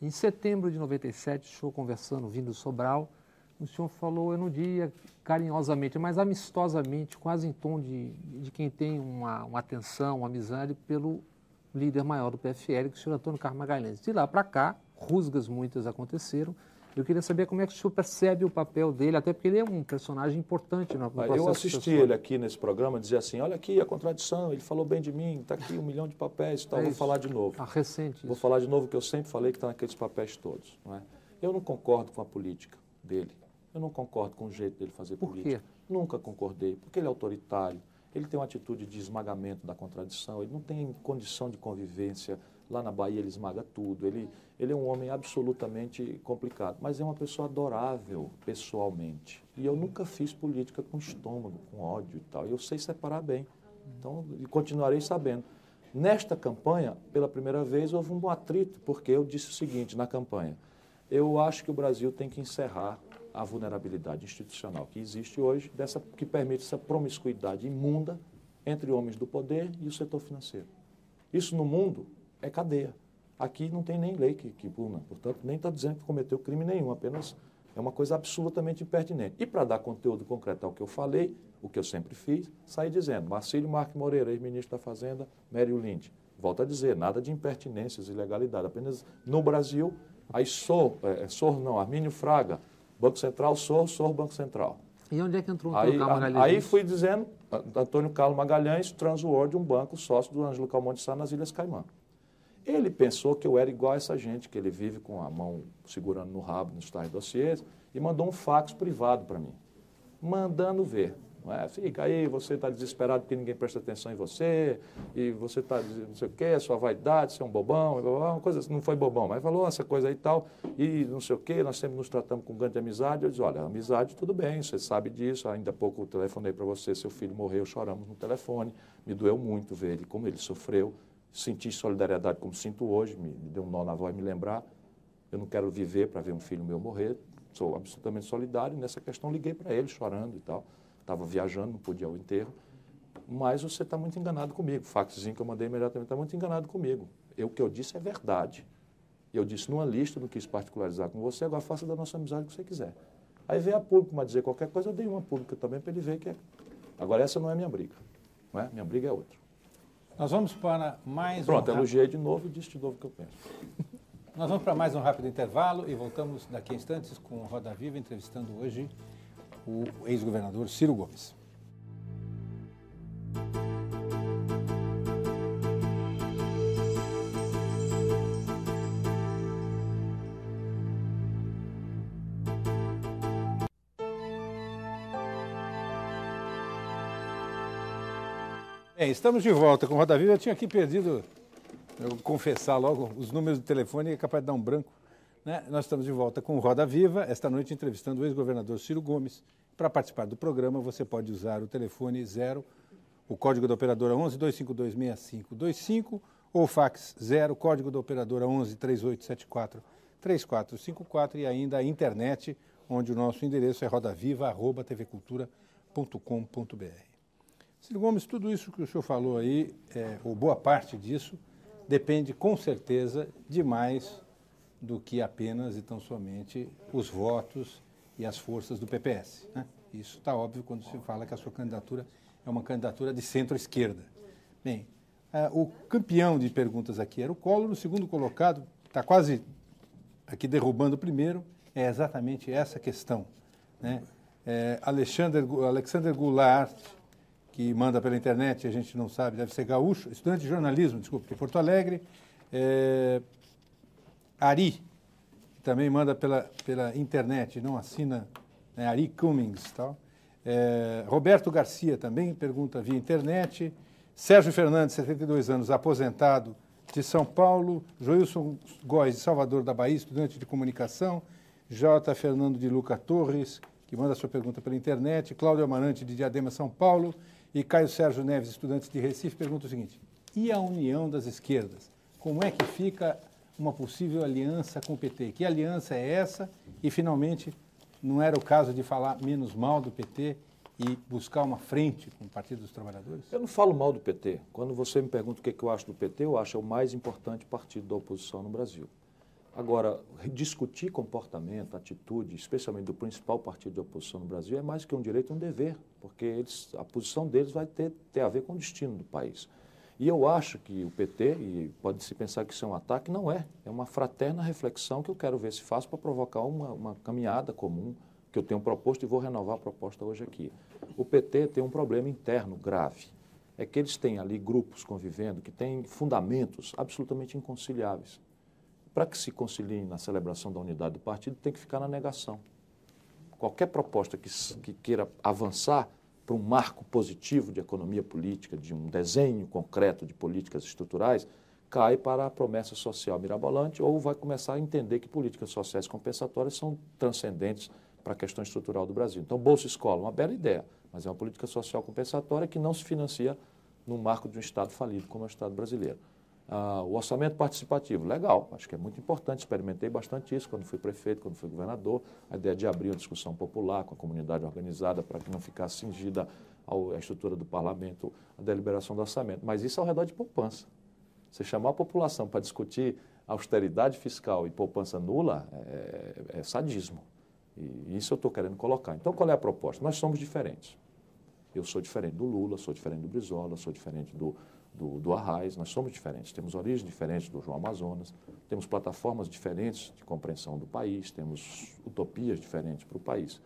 Speaker 6: Em setembro de 97, estou conversando, vindo do Sobral, o senhor falou, eu não diria carinhosamente, mas amistosamente, quase em tom de, de quem tem uma, uma atenção, uma amizade pelo líder maior do PFL, que é o senhor Antônio Carlos Magalhães. De lá para cá, rusgas muitas aconteceram. Eu queria saber como é que o senhor percebe o papel dele, até porque ele é um personagem importante no processo
Speaker 3: Eu assisti ele aqui nesse programa dizer assim, olha aqui a contradição, ele falou bem de mim, está aqui um milhão de papéis e tal, é vou falar de novo.
Speaker 6: Ah, recente
Speaker 3: Vou falar de novo o que eu sempre falei que está naqueles papéis todos. Não é? Eu não concordo com a política dele. Eu não concordo com o jeito dele fazer
Speaker 6: Por
Speaker 3: política.
Speaker 6: Quê?
Speaker 3: Nunca concordei, porque ele é autoritário, ele tem uma atitude de esmagamento da contradição, ele não tem condição de convivência. Lá na Bahia ele esmaga tudo, ele, ele é um homem absolutamente complicado, mas é uma pessoa adorável pessoalmente. E eu nunca fiz política com estômago, com ódio e tal. Eu sei separar bem. Então, continuarei sabendo. Nesta campanha, pela primeira vez, houve um atrito, porque eu disse o seguinte na campanha: eu acho que o Brasil tem que encerrar a vulnerabilidade institucional que existe hoje, dessa, que permite essa promiscuidade imunda entre homens do poder e o setor financeiro. Isso no mundo é cadeia. Aqui não tem nem lei que, que puna, portanto, nem está dizendo que cometeu crime nenhum, apenas é uma coisa absolutamente impertinente. E para dar conteúdo concreto ao que eu falei, o que eu sempre fiz, saí dizendo, Marcílio Marques Moreira, ex-ministro da Fazenda, Mério Linde. Volto a dizer, nada de impertinências, ilegalidade, apenas no Brasil, aí sou, é, sou não, Armínio Fraga, Banco Central, sou, sou Banco Central.
Speaker 6: E onde é que entrou o
Speaker 3: aí, Carlos Magalhães? Aí fui dizendo, Antônio Carlos Magalhães, Transworld, um banco sócio do Ângelo Calmonte Sá nas Ilhas Caimã. Ele pensou que eu era igual a essa gente, que ele vive com a mão segurando no rabo nos tais dossiês, e mandou um fax privado para mim, mandando ver. Não é? Fica aí, você está desesperado porque ninguém presta atenção em você, e você está não sei o quê, sua vaidade, você é um bobão, uma coisa assim, não foi bobão, mas falou essa coisa aí e tal, e não sei o quê, nós sempre nos tratamos com grande amizade. Eu disse, olha, amizade tudo bem, você sabe disso, ainda há pouco eu telefonei para você, seu filho morreu, choramos no telefone, me doeu muito ver ele, como ele sofreu, senti solidariedade como sinto hoje, me, me deu um nó na voz me lembrar. eu não quero viver para ver um filho meu morrer, sou absolutamente solidário. Nessa questão, liguei para ele chorando e tal. Estava viajando, não podia ir ao enterro. Mas você está muito enganado comigo. O faxzinho que eu mandei imediatamente está muito enganado comigo. Eu, o que eu disse é verdade. Eu disse numa lista, não quis particularizar com você, agora faça da nossa amizade o que você quiser. Aí veio a público para dizer qualquer coisa, eu dei uma pública também para ele ver que é. Agora, essa não é minha briga. Não é? Minha briga é outra.
Speaker 1: Nós vamos para mais
Speaker 3: Pronto, um... elogiei de novo e disse de novo o que eu penso.
Speaker 1: Nós vamos para mais um rápido intervalo e voltamos daqui a instantes com o Roda Viva, entrevistando hoje o ex-governador Ciro Gomes. Bem, estamos de volta com Roda Viva. Eu tinha aqui perdido eu confessar logo os números do telefone é capaz de dar um branco. Né? Nós estamos de volta com Roda Viva, esta noite entrevistando o ex-governador Ciro Gomes. Para participar do programa, você pode usar o telefone 0, o código da operadora 11 252 6525 ou o fax 0, código da operadora 11 3874 3454 e ainda a internet, onde o nosso endereço é rodaviva.tvcultura.com.br. Ciro Gomes, tudo isso que o senhor falou aí, é, ou boa parte disso, depende com certeza de mais do que apenas e tão somente os votos e as forças do PPS. Né? Isso está óbvio quando se fala que a sua candidatura é uma candidatura de centro-esquerda. Bem, uh, o campeão de perguntas aqui era o Collor, o segundo colocado está quase aqui derrubando o primeiro, é exatamente essa questão. Né? É, Alexander, Alexander Goulart que manda pela internet, a gente não sabe, deve ser gaúcho, estudante de jornalismo, desculpe, de Porto Alegre. É, Ari, que também manda pela, pela internet, não assina, né, Ari Cummings tal. É, Roberto Garcia também pergunta via internet. Sérgio Fernandes, 72 anos, aposentado de São Paulo. Joilson Góes, de Salvador da Bahia, estudante de comunicação. J. Fernando de Luca Torres, que manda sua pergunta pela internet. Cláudio Amarante, de Diadema, São Paulo. E Caio Sérgio Neves, estudante de Recife, pergunta o seguinte: e a união das esquerdas? Como é que fica uma possível aliança com o PT? Que aliança é essa? E, finalmente, não era o caso de falar menos mal do PT e buscar uma frente com o Partido dos Trabalhadores?
Speaker 3: Eu não falo mal do PT. Quando você me pergunta o que, eu acho do PT, eu acho é o mais importante partido da oposição no Brasil. Agora, discutir comportamento, atitude, especialmente do principal partido de oposição no Brasil, é mais que um direito, é um dever, porque eles, a posição deles vai ter, ter a ver com o destino do país. E eu acho que o PT, e pode-se pensar que isso é um ataque, não é. É uma fraterna reflexão que eu quero ver se faço para provocar uma, uma caminhada comum que eu tenho proposto e vou renovar a proposta hoje aqui. O PT tem um problema interno grave. É que eles têm ali grupos convivendo que têm fundamentos absolutamente inconciliáveis para que se concilie na celebração da unidade do partido, tem que ficar na negação. Qualquer proposta que, que queira avançar para um marco positivo de economia política, de um desenho concreto de políticas estruturais, cai para a promessa social mirabolante ou vai começar a entender que políticas sociais compensatórias são transcendentes para a questão estrutural do Brasil. Então, Bolsa Escola, uma bela ideia, mas é uma política social compensatória que não se financia no marco de um Estado falido como é o Estado brasileiro. Ah, o orçamento participativo, legal, acho que é muito importante, experimentei bastante isso quando fui prefeito, quando fui governador, a ideia de abrir uma discussão popular com a comunidade organizada para que não ficasse cingida à estrutura do parlamento, a deliberação do orçamento. Mas isso ao redor de poupança. Você chamar a população para discutir austeridade fiscal e poupança nula é, é sadismo. E isso eu estou querendo colocar. Então, qual é a proposta? Nós somos diferentes. Eu sou diferente do Lula, sou diferente do Brizola, sou diferente do, do, do Arraiz, nós somos diferentes, temos origens diferentes do João Amazonas, temos plataformas diferentes de compreensão do país, temos utopias diferentes para o país,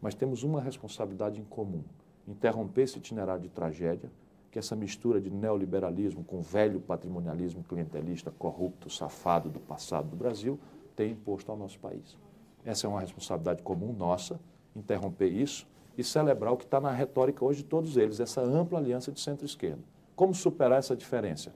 Speaker 3: mas temos uma responsabilidade em comum, interromper esse itinerário de tragédia, que essa mistura de neoliberalismo com velho patrimonialismo clientelista, corrupto, safado do passado do Brasil, tem imposto ao nosso país. Essa é uma responsabilidade comum nossa, interromper isso e celebrar o que está na retórica hoje de todos eles, essa ampla aliança de centro-esquerda. Como superar essa diferença?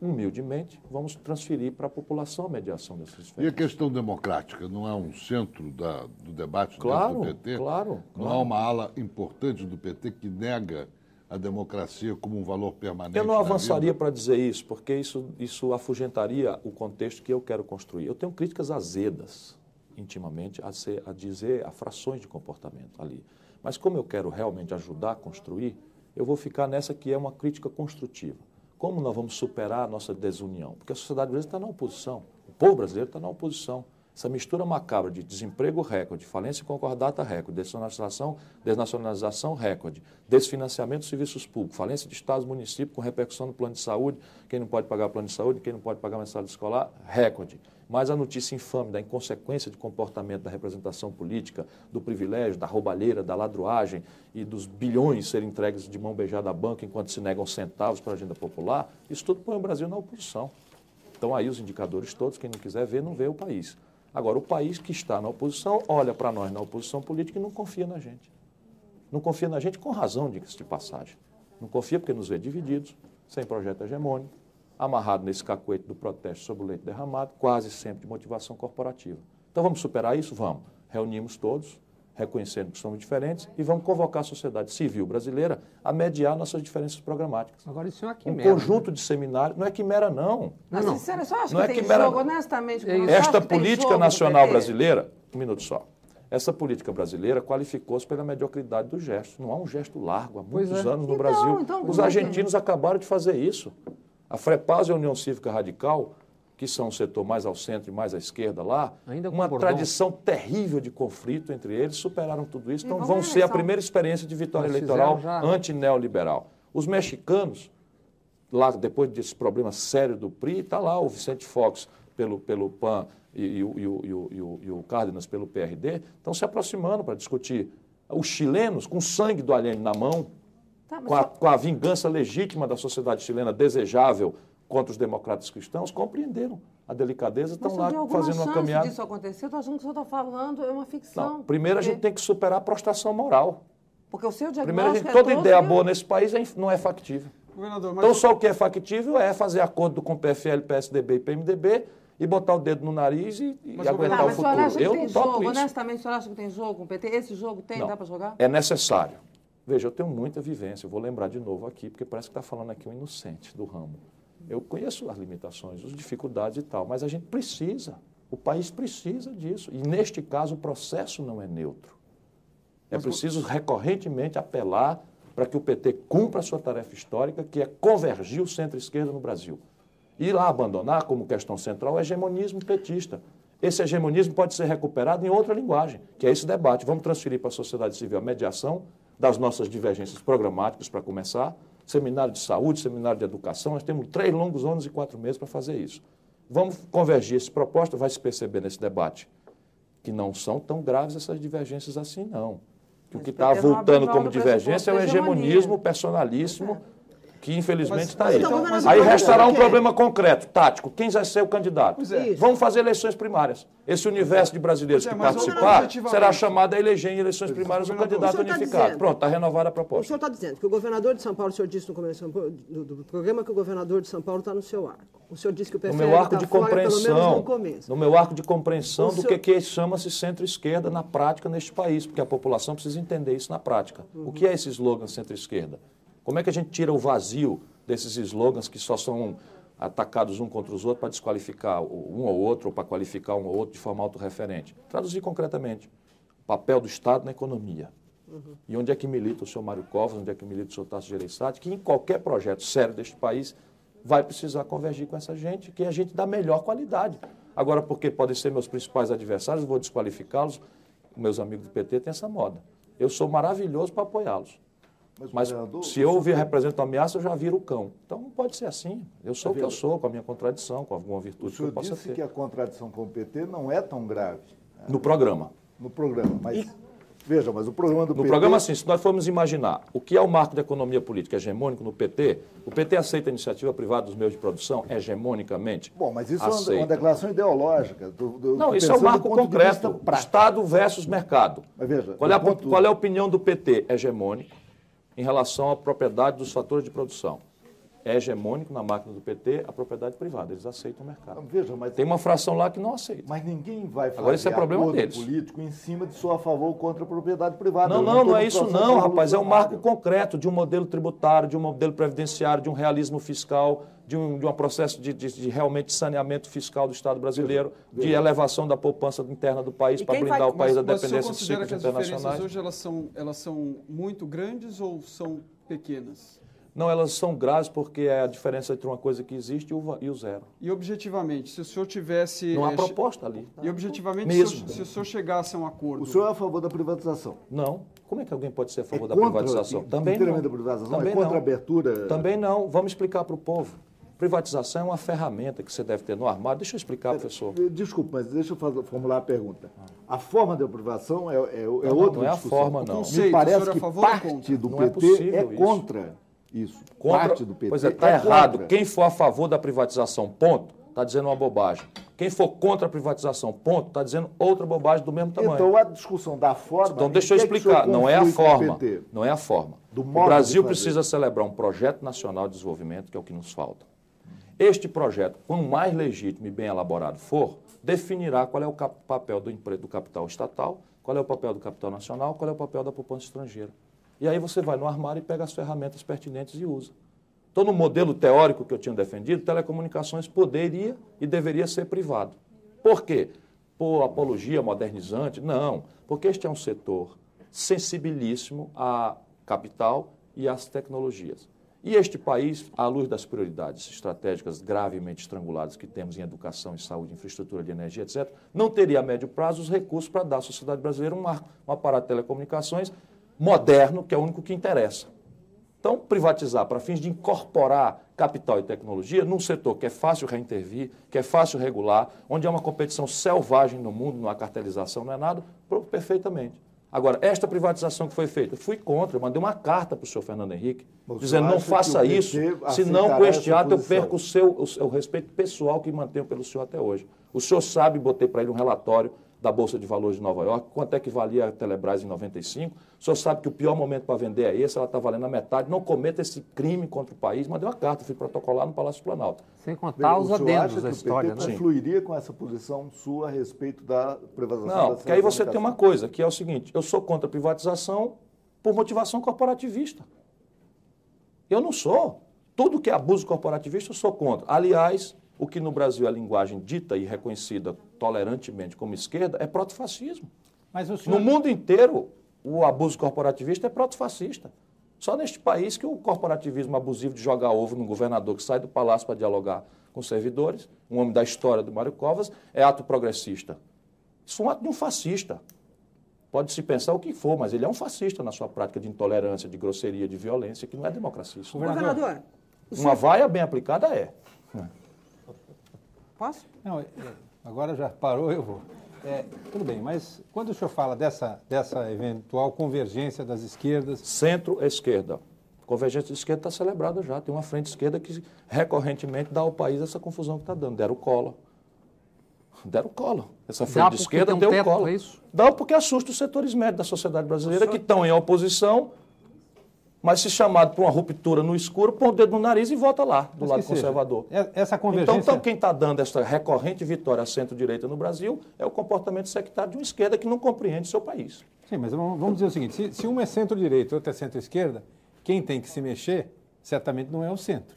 Speaker 3: Humildemente, vamos transferir para a população a mediação dessas diferenças.
Speaker 9: E a questão democrática não é um centro da, do debate
Speaker 3: claro,
Speaker 9: do PT?
Speaker 3: Claro,
Speaker 9: Não
Speaker 3: claro.
Speaker 9: há uma ala importante do PT que nega a democracia como um valor permanente.
Speaker 3: Eu não avançaria para dizer isso, porque isso, isso afugentaria o contexto que eu quero construir. Eu tenho críticas azedas, intimamente, a, ser, a dizer a frações de comportamento ali. Mas como eu quero realmente ajudar a construir, eu vou ficar nessa que é uma crítica construtiva. Como nós vamos superar a nossa desunião? Porque a sociedade brasileira está na oposição, o povo brasileiro está na oposição. Essa mistura macabra de desemprego recorde, falência concordata recorde, desnacionalização, desnacionalização recorde, desfinanciamento dos serviços públicos, falência de estados e municípios com repercussão no plano de saúde, quem não pode pagar plano de saúde, quem não pode pagar mensalidade escolar, recorde. Mas a notícia infame da inconsequência de comportamento da representação política, do privilégio, da roubalheira, da ladruagem e dos bilhões serem entregues de mão beijada à banca enquanto se negam centavos para a agenda popular, isso tudo põe o Brasil na oposição. Então aí os indicadores todos, quem não quiser ver, não vê o país. Agora, o país que está na oposição olha para nós na oposição política e não confia na gente. Não confia na gente com razão, diga-se de passagem. Não confia porque nos vê divididos, sem projeto hegemônico, amarrado nesse cacuete do protesto sobre o leite derramado, quase sempre de motivação corporativa. Então vamos superar isso? Vamos. Reunimos todos, reconhecendo que somos diferentes e vamos convocar a sociedade civil brasileira a mediar nossas diferenças programáticas.
Speaker 6: Agora, isso é uma
Speaker 3: quimera. Um conjunto né? de seminários. Não é quimera, não.
Speaker 4: Mas, não, sincero, só acho não que é tem quimera, jogo, honestamente.
Speaker 3: É Esta política nacional brasileira, um minuto só. Essa política brasileira qualificou-se pela mediocridade do gesto. Não há um gesto largo há muitos é. anos no então, Brasil. Então, Os argentinos acabaram de fazer isso. A FREPAS e a União Cívica Radical que são o setor mais ao centro e mais à esquerda lá, Ainda uma tradição terrível de conflito entre eles, superaram tudo isso, então vão ser a primeira experiência de vitória eleitoral anti-neoliberal. Os mexicanos, lá depois desse problema sério do PRI, está lá o Vicente Fox pelo, pelo PAN e, e, e, e o Cárdenas pelo PRD, estão se aproximando para discutir. Os chilenos, com sangue do alheio na mão, tá, com, a, com a vingança legítima da sociedade chilena desejável contra os democratas cristãos compreenderam a delicadeza, estão lá fazendo uma caminhada.
Speaker 4: disso acontecer, estou achando que o senhor está falando é uma ficção.
Speaker 3: Não, primeiro porque... a gente tem que superar a prostração moral.
Speaker 4: Porque o seu diagnóstico
Speaker 3: Primeiro, a gente, é toda ideia boa nesse país é não é factível. Então, só o que é factível é fazer acordo com o PFL, PSDB e PMDB e botar o dedo no nariz e, e aguentar
Speaker 4: não,
Speaker 3: o futuro.
Speaker 4: Mas Eu não topo jogo, isso. Honestamente, o senhor acha que tem jogo com o PT? Esse jogo tem? Não, dá para jogar?
Speaker 3: É necessário. Veja, eu tenho muita vivência, eu vou lembrar de novo aqui, porque parece que está falando aqui um inocente do ramo. Eu conheço as limitações, as dificuldades e tal, mas a gente precisa, o país precisa disso. E neste caso o processo não é neutro. É preciso recorrentemente apelar para que o PT cumpra a sua tarefa histórica, que é convergir o centro-esquerda no Brasil. E lá abandonar como questão central o hegemonismo petista. Esse hegemonismo pode ser recuperado em outra linguagem, que é esse debate. Vamos transferir para a sociedade civil a mediação das nossas divergências programáticas, para começar, seminário de saúde, seminário de educação. Nós temos três longos anos e quatro meses para fazer isso. Vamos convergir essa proposta, vai se perceber nesse debate que não são tão graves essas divergências assim, não. Que o que está voltando como divergência é o hegemonismo personalíssimo que infelizmente está aí. Então, aí restará um problema concreto, tático. Quem vai ser o candidato? É. Vamos fazer eleições primárias. Esse universo de brasileiros é, que participar será chamado a eleger em eleições primárias um candidato tá unificado. Tá Pronto, está renovada a proposta.
Speaker 7: O senhor está dizendo que o governador de São Paulo, o senhor disse no começo do, do programa que o governador de São Paulo está no seu arco. O senhor disse que o PFL
Speaker 3: no meu arco tá de fora, compreensão, no, no meu arco de compreensão o do senhor... que, que chama-se centro-esquerda na prática neste país, porque a população precisa entender isso na prática. Uhum. O que é esse slogan centro-esquerda? Como é que a gente tira o vazio desses slogans que só são atacados um contra os outros para desqualificar um ou outro ou para qualificar um ou outro de forma autorreferente? Traduzir concretamente, o papel do Estado na economia. Uhum. E onde é que milita o senhor Mário Covas, onde é que milita o senhor Tasso Gereissati, que em qualquer projeto sério deste país vai precisar convergir com essa gente, que é a gente da melhor qualidade. Agora, porque podem ser meus principais adversários, vou desqualificá-los, meus amigos do PT têm essa moda. Eu sou maravilhoso para apoiá-los. Mas, Mas se eu ouvir representa uma ameaça, eu já viro o cão. Então não pode ser assim. Eu sou o que eu sou, com a minha contradição, com alguma virtude que eu possa ter.
Speaker 8: Disse que a contradição com o PT não é tão grave.
Speaker 3: Né? No programa.
Speaker 8: No programa, mas... E... Veja, mas o programa do
Speaker 3: no
Speaker 8: PT...
Speaker 3: No programa, sim, se nós formos imaginar o que é o marco da economia política hegemônico no PT, o PT aceita a iniciativa privada dos meios de produção hegemonicamente?
Speaker 8: Bom, mas isso aceita. é uma declaração ideológica. Do,
Speaker 3: do, Não, isso é o marco concreto. Estado versus mercado. Mas veja, qual é, a, ponto... qual é a opinião do PT hegemônico? Em relação à propriedade dos fatores de produção. É hegemônico na máquina do PT a propriedade privada. Eles aceitam o mercado.
Speaker 8: Veja, mas
Speaker 3: tem uma fração lá que não aceita.
Speaker 8: Mas ninguém vai fazer
Speaker 3: Agora, isso é problema deles.
Speaker 8: político em cima de sou a favor ou contra a propriedade privada.
Speaker 3: Não, não, não é isso não, rapaz. É um marco concreto de um modelo tributário, de um modelo previdenciário, de um realismo fiscal, de um, de um processo de, de, de realmente saneamento fiscal do Estado brasileiro, de elevação da poupança interna do país para blindar vai... o país
Speaker 5: mas,
Speaker 3: da dependência
Speaker 5: de
Speaker 3: ciclos internacionais.
Speaker 5: hoje elas são, elas são muito grandes ou são pequenas?
Speaker 3: Não, elas são graves porque é a diferença entre uma coisa que existe e o, e o zero.
Speaker 5: E objetivamente, se o senhor tivesse...
Speaker 3: Não há é, proposta ali.
Speaker 5: E objetivamente, Mesmo. Se, o, se o senhor chegasse a um acordo...
Speaker 8: O senhor é a favor da privatização?
Speaker 3: Não. Como é que alguém pode ser a favor
Speaker 8: é
Speaker 3: da privatização?
Speaker 8: Também não. da privatização? Também é contra não. a abertura?
Speaker 3: Também não. Vamos explicar para o povo. Privatização é uma ferramenta que você deve ter no armário. Deixa eu explicar, professor.
Speaker 8: Desculpa, mas deixa eu fazer, formular a pergunta. A forma de privatização é, é, é não, outra
Speaker 3: Não
Speaker 8: é
Speaker 3: a forma, não.
Speaker 8: Me parece que parte do PT é, é contra isso.
Speaker 3: Contra, Parte do PT. Pois é, está é errado. Contra. Quem for a favor da privatização, ponto, está dizendo uma bobagem. Quem for contra a privatização, ponto, está dizendo outra bobagem do mesmo tamanho.
Speaker 8: Então a discussão da forma.
Speaker 3: Então deixa eu explicar. Não é a forma. Não é a forma. o Brasil precisa celebrar um projeto nacional de desenvolvimento, que é o que nos falta. Este projeto, quanto mais legítimo e bem elaborado for, definirá qual é o papel do, do capital estatal, qual é o papel do capital nacional, qual é o papel da poupança estrangeira. E aí você vai no armário e pega as ferramentas pertinentes e usa. Então, no modelo teórico que eu tinha defendido, telecomunicações poderia e deveria ser privado. Por quê? Por apologia modernizante? Não, porque este é um setor sensibilíssimo à capital e às tecnologias. E este país, à luz das prioridades estratégicas gravemente estranguladas que temos em educação, em saúde, infraestrutura de energia, etc., não teria a médio prazo os recursos para dar à sociedade brasileira um, um aparato de telecomunicações moderno, que é o único que interessa. Então, privatizar para fins de incorporar capital e tecnologia num setor que é fácil reintervir, que é fácil regular, onde há uma competição selvagem no mundo, não há cartelização, não é nada, perfeitamente. Agora, esta privatização que foi feita, eu fui contra, eu mandei uma carta para o senhor Fernando Henrique, Você dizendo não faça isso, senão com este ato eu perco o, seu, o, o respeito pessoal que mantenho pelo senhor até hoje. O senhor sabe, botei para ele um relatório da Bolsa de Valores de Nova York, quanto é que valia a Telebrás em 95. O senhor sabe que o pior momento para vender é esse, ela está valendo a metade. Não cometa esse crime contra o país. Mandei uma carta, fui protocolar no Palácio Planalto.
Speaker 6: Sem contar os adendos da história,
Speaker 8: né? fluiria com essa posição sua a respeito da privatização
Speaker 3: Não, porque aí você tem uma coisa, que é o seguinte, eu sou contra a privatização por motivação corporativista. Eu não sou. Tudo que é abuso corporativista eu sou contra. Aliás, o que no Brasil é a linguagem dita e reconhecida tolerantemente como esquerda é protofascismo. Mas senhor... No mundo inteiro, o abuso corporativista é protofascista. Só neste país que o corporativismo abusivo de jogar ovo no governador que sai do palácio para dialogar com os servidores, um homem da história do Mário Covas, é ato progressista. Isso é um ato de um fascista. Pode-se pensar o que for, mas ele é um fascista na sua prática de intolerância, de grosseria, de violência, que não é democracia.
Speaker 7: Governador,
Speaker 3: uma vaia bem aplicada é.
Speaker 7: Posso?
Speaker 1: Não, é, agora já parou, eu vou. É, tudo bem, mas quando o senhor fala dessa, dessa eventual convergência das esquerdas.
Speaker 3: Centro-esquerda. Convergência de esquerda está celebrada já. Tem uma frente esquerda que recorrentemente dá ao país essa confusão que está dando. Deram cola. Deram cola. Essa frente de esquerda deu um cola. É isso? Dá porque assusta os setores médios da sociedade brasileira que estão em oposição mas se chamado para uma ruptura no escuro, põe o dedo no nariz e vota lá, do mas lado conservador.
Speaker 1: Seja, essa convergência...
Speaker 3: Então, então quem está dando essa recorrente vitória à centro-direita no Brasil é o comportamento sectário de uma esquerda que não compreende seu país.
Speaker 1: Sim, mas vamos dizer o seguinte, se, se uma é centro-direita e outra é centro-esquerda, quem tem que se mexer certamente não é o centro.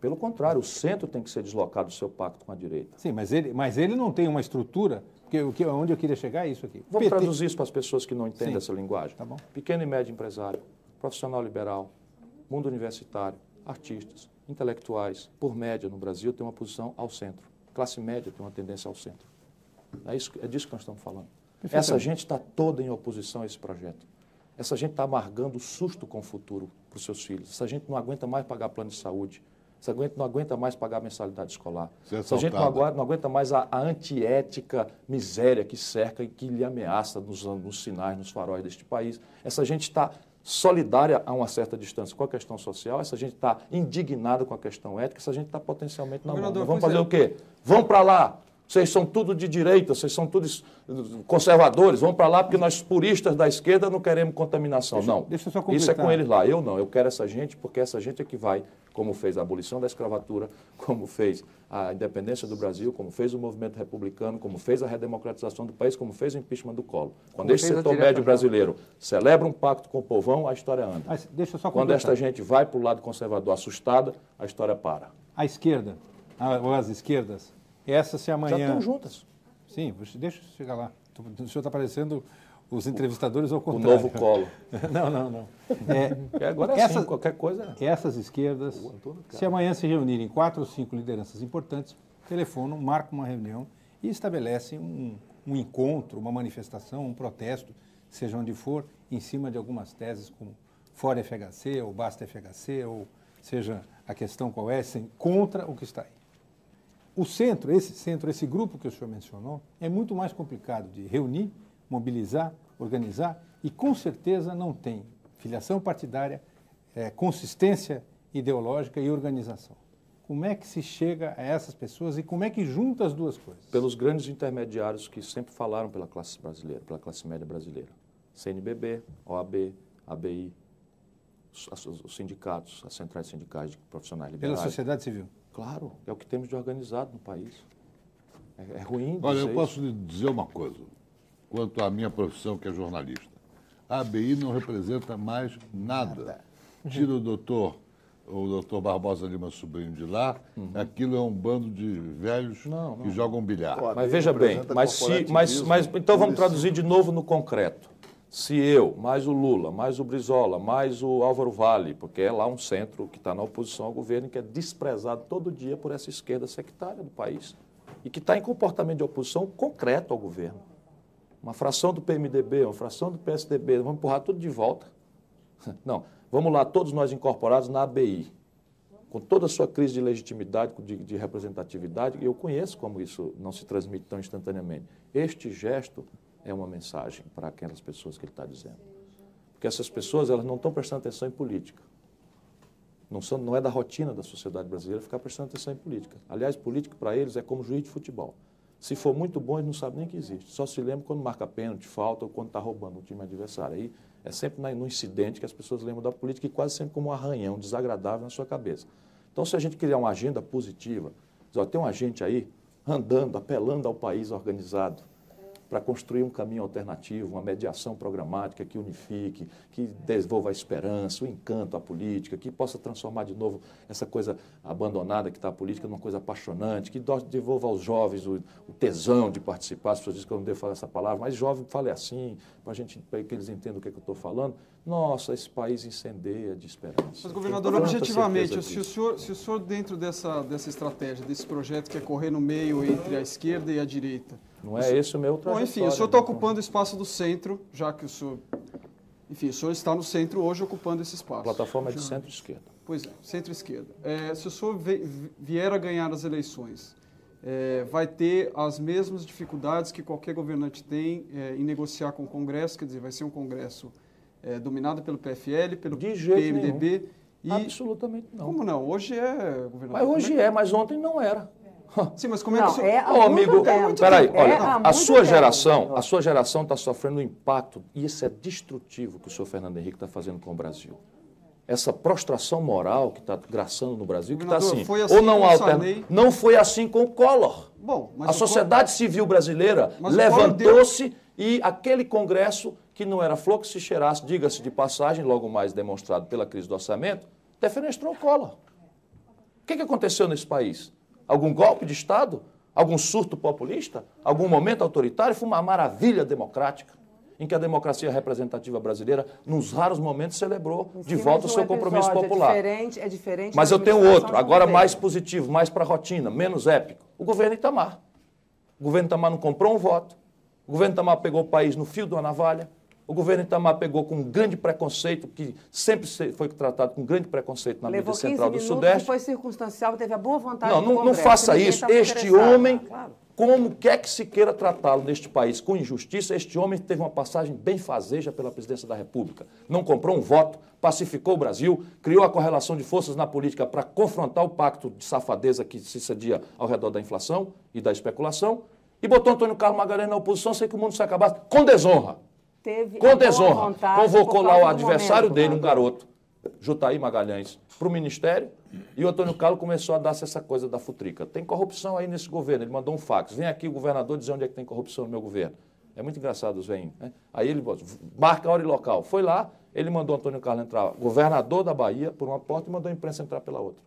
Speaker 3: Pelo contrário, o centro tem que ser deslocado do seu pacto com a direita.
Speaker 1: Sim, mas ele, mas ele não tem uma estrutura, porque o que, onde eu queria chegar é isso aqui.
Speaker 3: Vamos PT... traduzir isso para as pessoas que não entendem Sim. essa linguagem.
Speaker 1: Tá bom.
Speaker 3: Pequeno e médio empresário profissional liberal, mundo universitário, artistas, intelectuais, por média no Brasil, tem uma posição ao centro. Classe média tem uma tendência ao centro. É, isso, é disso que nós estamos falando. Essa gente está toda em oposição a esse projeto. Essa gente está amargando o susto com o futuro para os seus filhos. Essa gente não aguenta mais pagar plano de saúde. Essa gente não aguenta mais pagar mensalidade escolar.
Speaker 9: É
Speaker 3: Essa gente não aguenta, não aguenta mais a, a, antiética miséria que cerca e que lhe ameaça nos, nos sinais, nos faróis deste país. Essa gente está solidária a uma certa distância com a questão social, essa gente está indignada com a questão ética, essa gente está potencialmente na mão. Vamos fazer é. o quê? Vamos para lá, Vocês são tudo de direita, vocês são todos conservadores, vão para lá porque nós puristas da esquerda não queremos contaminação.
Speaker 1: Deixa,
Speaker 3: não,
Speaker 1: deixa eu só
Speaker 3: isso é com eles lá. Eu não, eu quero essa gente porque essa gente é que vai, como fez a abolição da escravatura, [LAUGHS] como fez a independência do Brasil, como fez o movimento republicano, como fez a redemocratização do país, como fez o impeachment do Collor. Quando como esse setor médio brasileiro celebra um pacto com o povão, a história anda.
Speaker 1: Mas deixa só
Speaker 3: Quando esta gente vai para o lado conservador assustada, a história para.
Speaker 1: A esquerda, ou as esquerdas, essa se amanhã.
Speaker 3: Já estão juntas.
Speaker 1: Sim, deixa eu chegar lá. O senhor está parecendo os entrevistadores ao contrário.
Speaker 3: O novo colo. [LAUGHS]
Speaker 1: não, não, não.
Speaker 3: É, [LAUGHS] agora é essas, assim, qualquer coisa.
Speaker 1: Essas esquerdas, se amanhã se reunirem quatro ou cinco lideranças importantes, telefonam, marcam uma reunião e estabelecem um, um encontro, uma manifestação, um protesto, seja onde for, em cima de algumas teses como fora FHC ou basta FHC, ou seja a questão qual é, contra o que está aí. O centro, esse centro, esse grupo que o senhor mencionou, é muito mais complicado de reunir, mobilizar, organizar e com certeza não tem filiação partidária, é, consistência ideológica e organização. Como é que se chega a essas pessoas e como é que junta as duas coisas?
Speaker 3: Pelos grandes intermediários que sempre falaram pela classe brasileira, pela classe média brasileira. CNBB, OAB, ABI, os, os sindicatos, as centrais sindicais de profissionais liberais.
Speaker 1: Pela sociedade civil.
Speaker 3: Claro, é o que temos de organizado no país. É, é ruim.
Speaker 9: Olha, eu posso lhe dizer uma coisa, quanto à minha profissão, que é jornalista. A ABI não representa mais nada. nada. Tira o doutor, o doutor Barbosa Lima Sobrinho de lá, uhum. aquilo é um bando de velhos não, não. que jogam bilhar.
Speaker 3: Mas veja bem, mas, se, mas, mas então vamos traduzir de novo no concreto se eu, mais o Lula, mais o Brizola, mais o Álvaro Vale, porque é lá um centro que está na oposição ao governo, que é desprezado todo dia por essa esquerda sectária do país e que está em comportamento de oposição concreto ao governo. Uma fração do PMDB, uma fração do PSDB, vamos empurrar tudo de volta. [LAUGHS] Não, vamos lá, todos nós incorporados na ABI, com toda a sua crise de legitimidade, de, de representatividade, eu conheço como isso não se transmite tão instantaneamente. Este gesto é uma mensagem para aquelas pessoas que ele está dizendo. Porque essas pessoas elas não estão prestando atenção em política. Não, são, não é da rotina da sociedade brasileira ficar prestando atenção em política. Aliás, política para eles é como juiz de futebol. Se for muito bom, eles não sabem nem que existe. Só se lembra quando marca pênalti, falta ou quando está roubando o time adversário. Aí é sempre no incidente que as pessoas lembram da política e quase sempre como um arranhão desagradável na sua cabeça. Então, se a gente criar uma agenda positiva, diz, ó, tem um agente aí andando, apelando ao país organizado, para construir um caminho alternativo, uma mediação programática que unifique, que devolva a esperança, o encanto à política, que possa transformar de novo essa coisa abandonada que está a política numa coisa apaixonante, que devolva aos jovens o, o tesão de participar. As pessoas dizem que eu não devo falar essa palavra, mas jovem fale assim, para gente, que eles entendam o que, é que eu estou falando. Nossa, esse país incendeia de esperança.
Speaker 5: Mas, governador, objetivamente, se o, senhor, se o senhor, dentro dessa, dessa estratégia, desse projeto que é correr no meio entre a esquerda e a direita,
Speaker 3: não é esse o meu trajetória.
Speaker 5: Bom, enfim, o senhor está ocupando o espaço do centro, já que o senhor... Enfim, o senhor está no centro hoje ocupando esse espaço. A
Speaker 3: plataforma é de centro-esquerda.
Speaker 5: Pois é, centro-esquerda. É, se o senhor vier a ganhar as eleições, é, vai ter as mesmas dificuldades que qualquer governante tem é, em negociar com o Congresso, quer dizer, vai ser um Congresso é, dominado pelo PFL, pelo
Speaker 3: de
Speaker 5: PMDB.
Speaker 3: E... Absolutamente não.
Speaker 5: Como não? Hoje é,
Speaker 3: governador. Mas hoje é, mas ontem não era.
Speaker 5: Sim, mas como é que
Speaker 3: isso... É Ô, amigo, peraí, olha, é a sua tempo. geração, a sua geração está sofrendo um impacto, e isso é destrutivo que o senhor Fernando Henrique está fazendo com o Brasil. Essa prostração moral que está graçando no Brasil, que está assim, assim, ou não alterna, não foi assim com o Collor. Bom, a sociedade Collor... civil brasileira levantou-se deu... e aquele Congresso, que não era flor que se cheirasse, diga-se de passagem, logo mais demonstrado pela crise do orçamento, defenestrou o Collor. O que, que aconteceu nesse país? Algum golpe de Estado? Algum surto populista? Algum momento autoritário? Foi uma maravilha democrática em que a democracia representativa brasileira, nos raros momentos, celebrou de volta o seu compromisso é popular.
Speaker 4: É diferente, é diferente
Speaker 3: Mas eu tenho outro, agora mais positivo, mais para a rotina, menos épico. O governo Itamar. O governo Itamar não comprou um voto. O governo Itamar pegou o país no fio de uma navalha. O governo Itamar pegou com um grande preconceito, que sempre foi tratado com grande preconceito na Levou mídia central do Sudeste.
Speaker 4: foi circunstancial, teve a boa vontade
Speaker 3: Não, não, não faça isso. Este homem, claro. como quer que se queira tratá-lo neste país com injustiça, este homem teve uma passagem bem fazeja pela presidência da República. Não comprou um voto, pacificou o Brasil, criou a correlação de forças na política para confrontar o pacto de safadeza que se cedia ao redor da inflação e da especulação, e botou Antônio Carlos Magalhães na oposição sem que o mundo se acabasse, com desonra.
Speaker 4: Teve
Speaker 3: com desonra. Convocou lá o adversário
Speaker 4: momento,
Speaker 3: dele, um garoto, Jutaí Magalhães, para o Ministério, e o Antônio Carlos começou a dar-se essa coisa da futrica. Tem corrupção aí nesse governo. Ele mandou um fax. Vem aqui o governador dizer onde é que tem corrupção no meu governo. É muito engraçado os veinhos. Né? Aí ele marca a hora e local. Foi lá, ele mandou o Antônio Carlos entrar, governador da Bahia, por uma porta e mandou a imprensa entrar pela outra.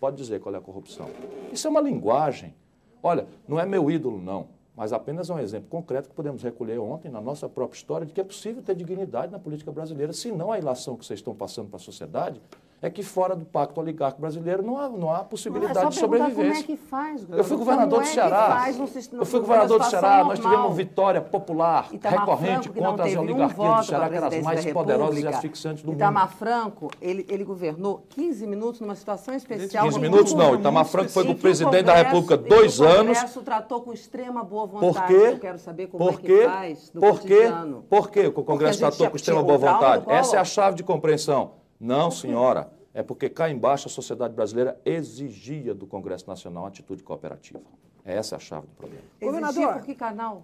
Speaker 3: Pode dizer qual é a corrupção. Isso é uma linguagem. Olha, não é meu ídolo, não, mas apenas é um exemplo concreto que podemos recolher ontem na nossa própria história de que é possível ter dignidade na política brasileira. Se não a ilação que vocês estão passando para a sociedade é que fora do pacto oligárquico brasileiro não há, não há possibilidade
Speaker 4: é só
Speaker 3: de sobrevivência.
Speaker 4: Como é que faz,
Speaker 3: Eu fui
Speaker 4: governador? Como
Speaker 3: do
Speaker 4: é que
Speaker 3: Ceará.
Speaker 4: faz num sistema-
Speaker 3: Eu fui governador do Ceará. Nós
Speaker 4: normal?
Speaker 3: tivemos vitória popular,
Speaker 4: Itamar
Speaker 3: recorrente
Speaker 4: Franco, não
Speaker 3: contra as
Speaker 4: um
Speaker 3: oligarquias
Speaker 4: voto
Speaker 3: do Ceará, que eram as mais poderosas e asfixiantes do mundo.
Speaker 4: Itamar Franco, ele, ele governou 15 minutos numa situação especial.
Speaker 3: 15
Speaker 4: no
Speaker 3: minutos não, Itamar Franco foi com o presidente da República dois
Speaker 4: o
Speaker 3: anos.
Speaker 4: O Congresso tratou com extrema boa
Speaker 3: Por
Speaker 4: vontade.
Speaker 3: quê?
Speaker 4: Eu quero saber como
Speaker 3: Por
Speaker 4: é que
Speaker 3: quê?
Speaker 4: faz no
Speaker 3: Por quê?
Speaker 4: cotidiano.
Speaker 3: Por quê que o Congresso tratou com extrema boa vontade? Essa é a chave de compreensão. Não, senhora. É porque cá embaixo a sociedade brasileira exigia do Congresso Nacional uma atitude cooperativa. Essa é a chave do problema.
Speaker 7: Governador.
Speaker 4: por que canal?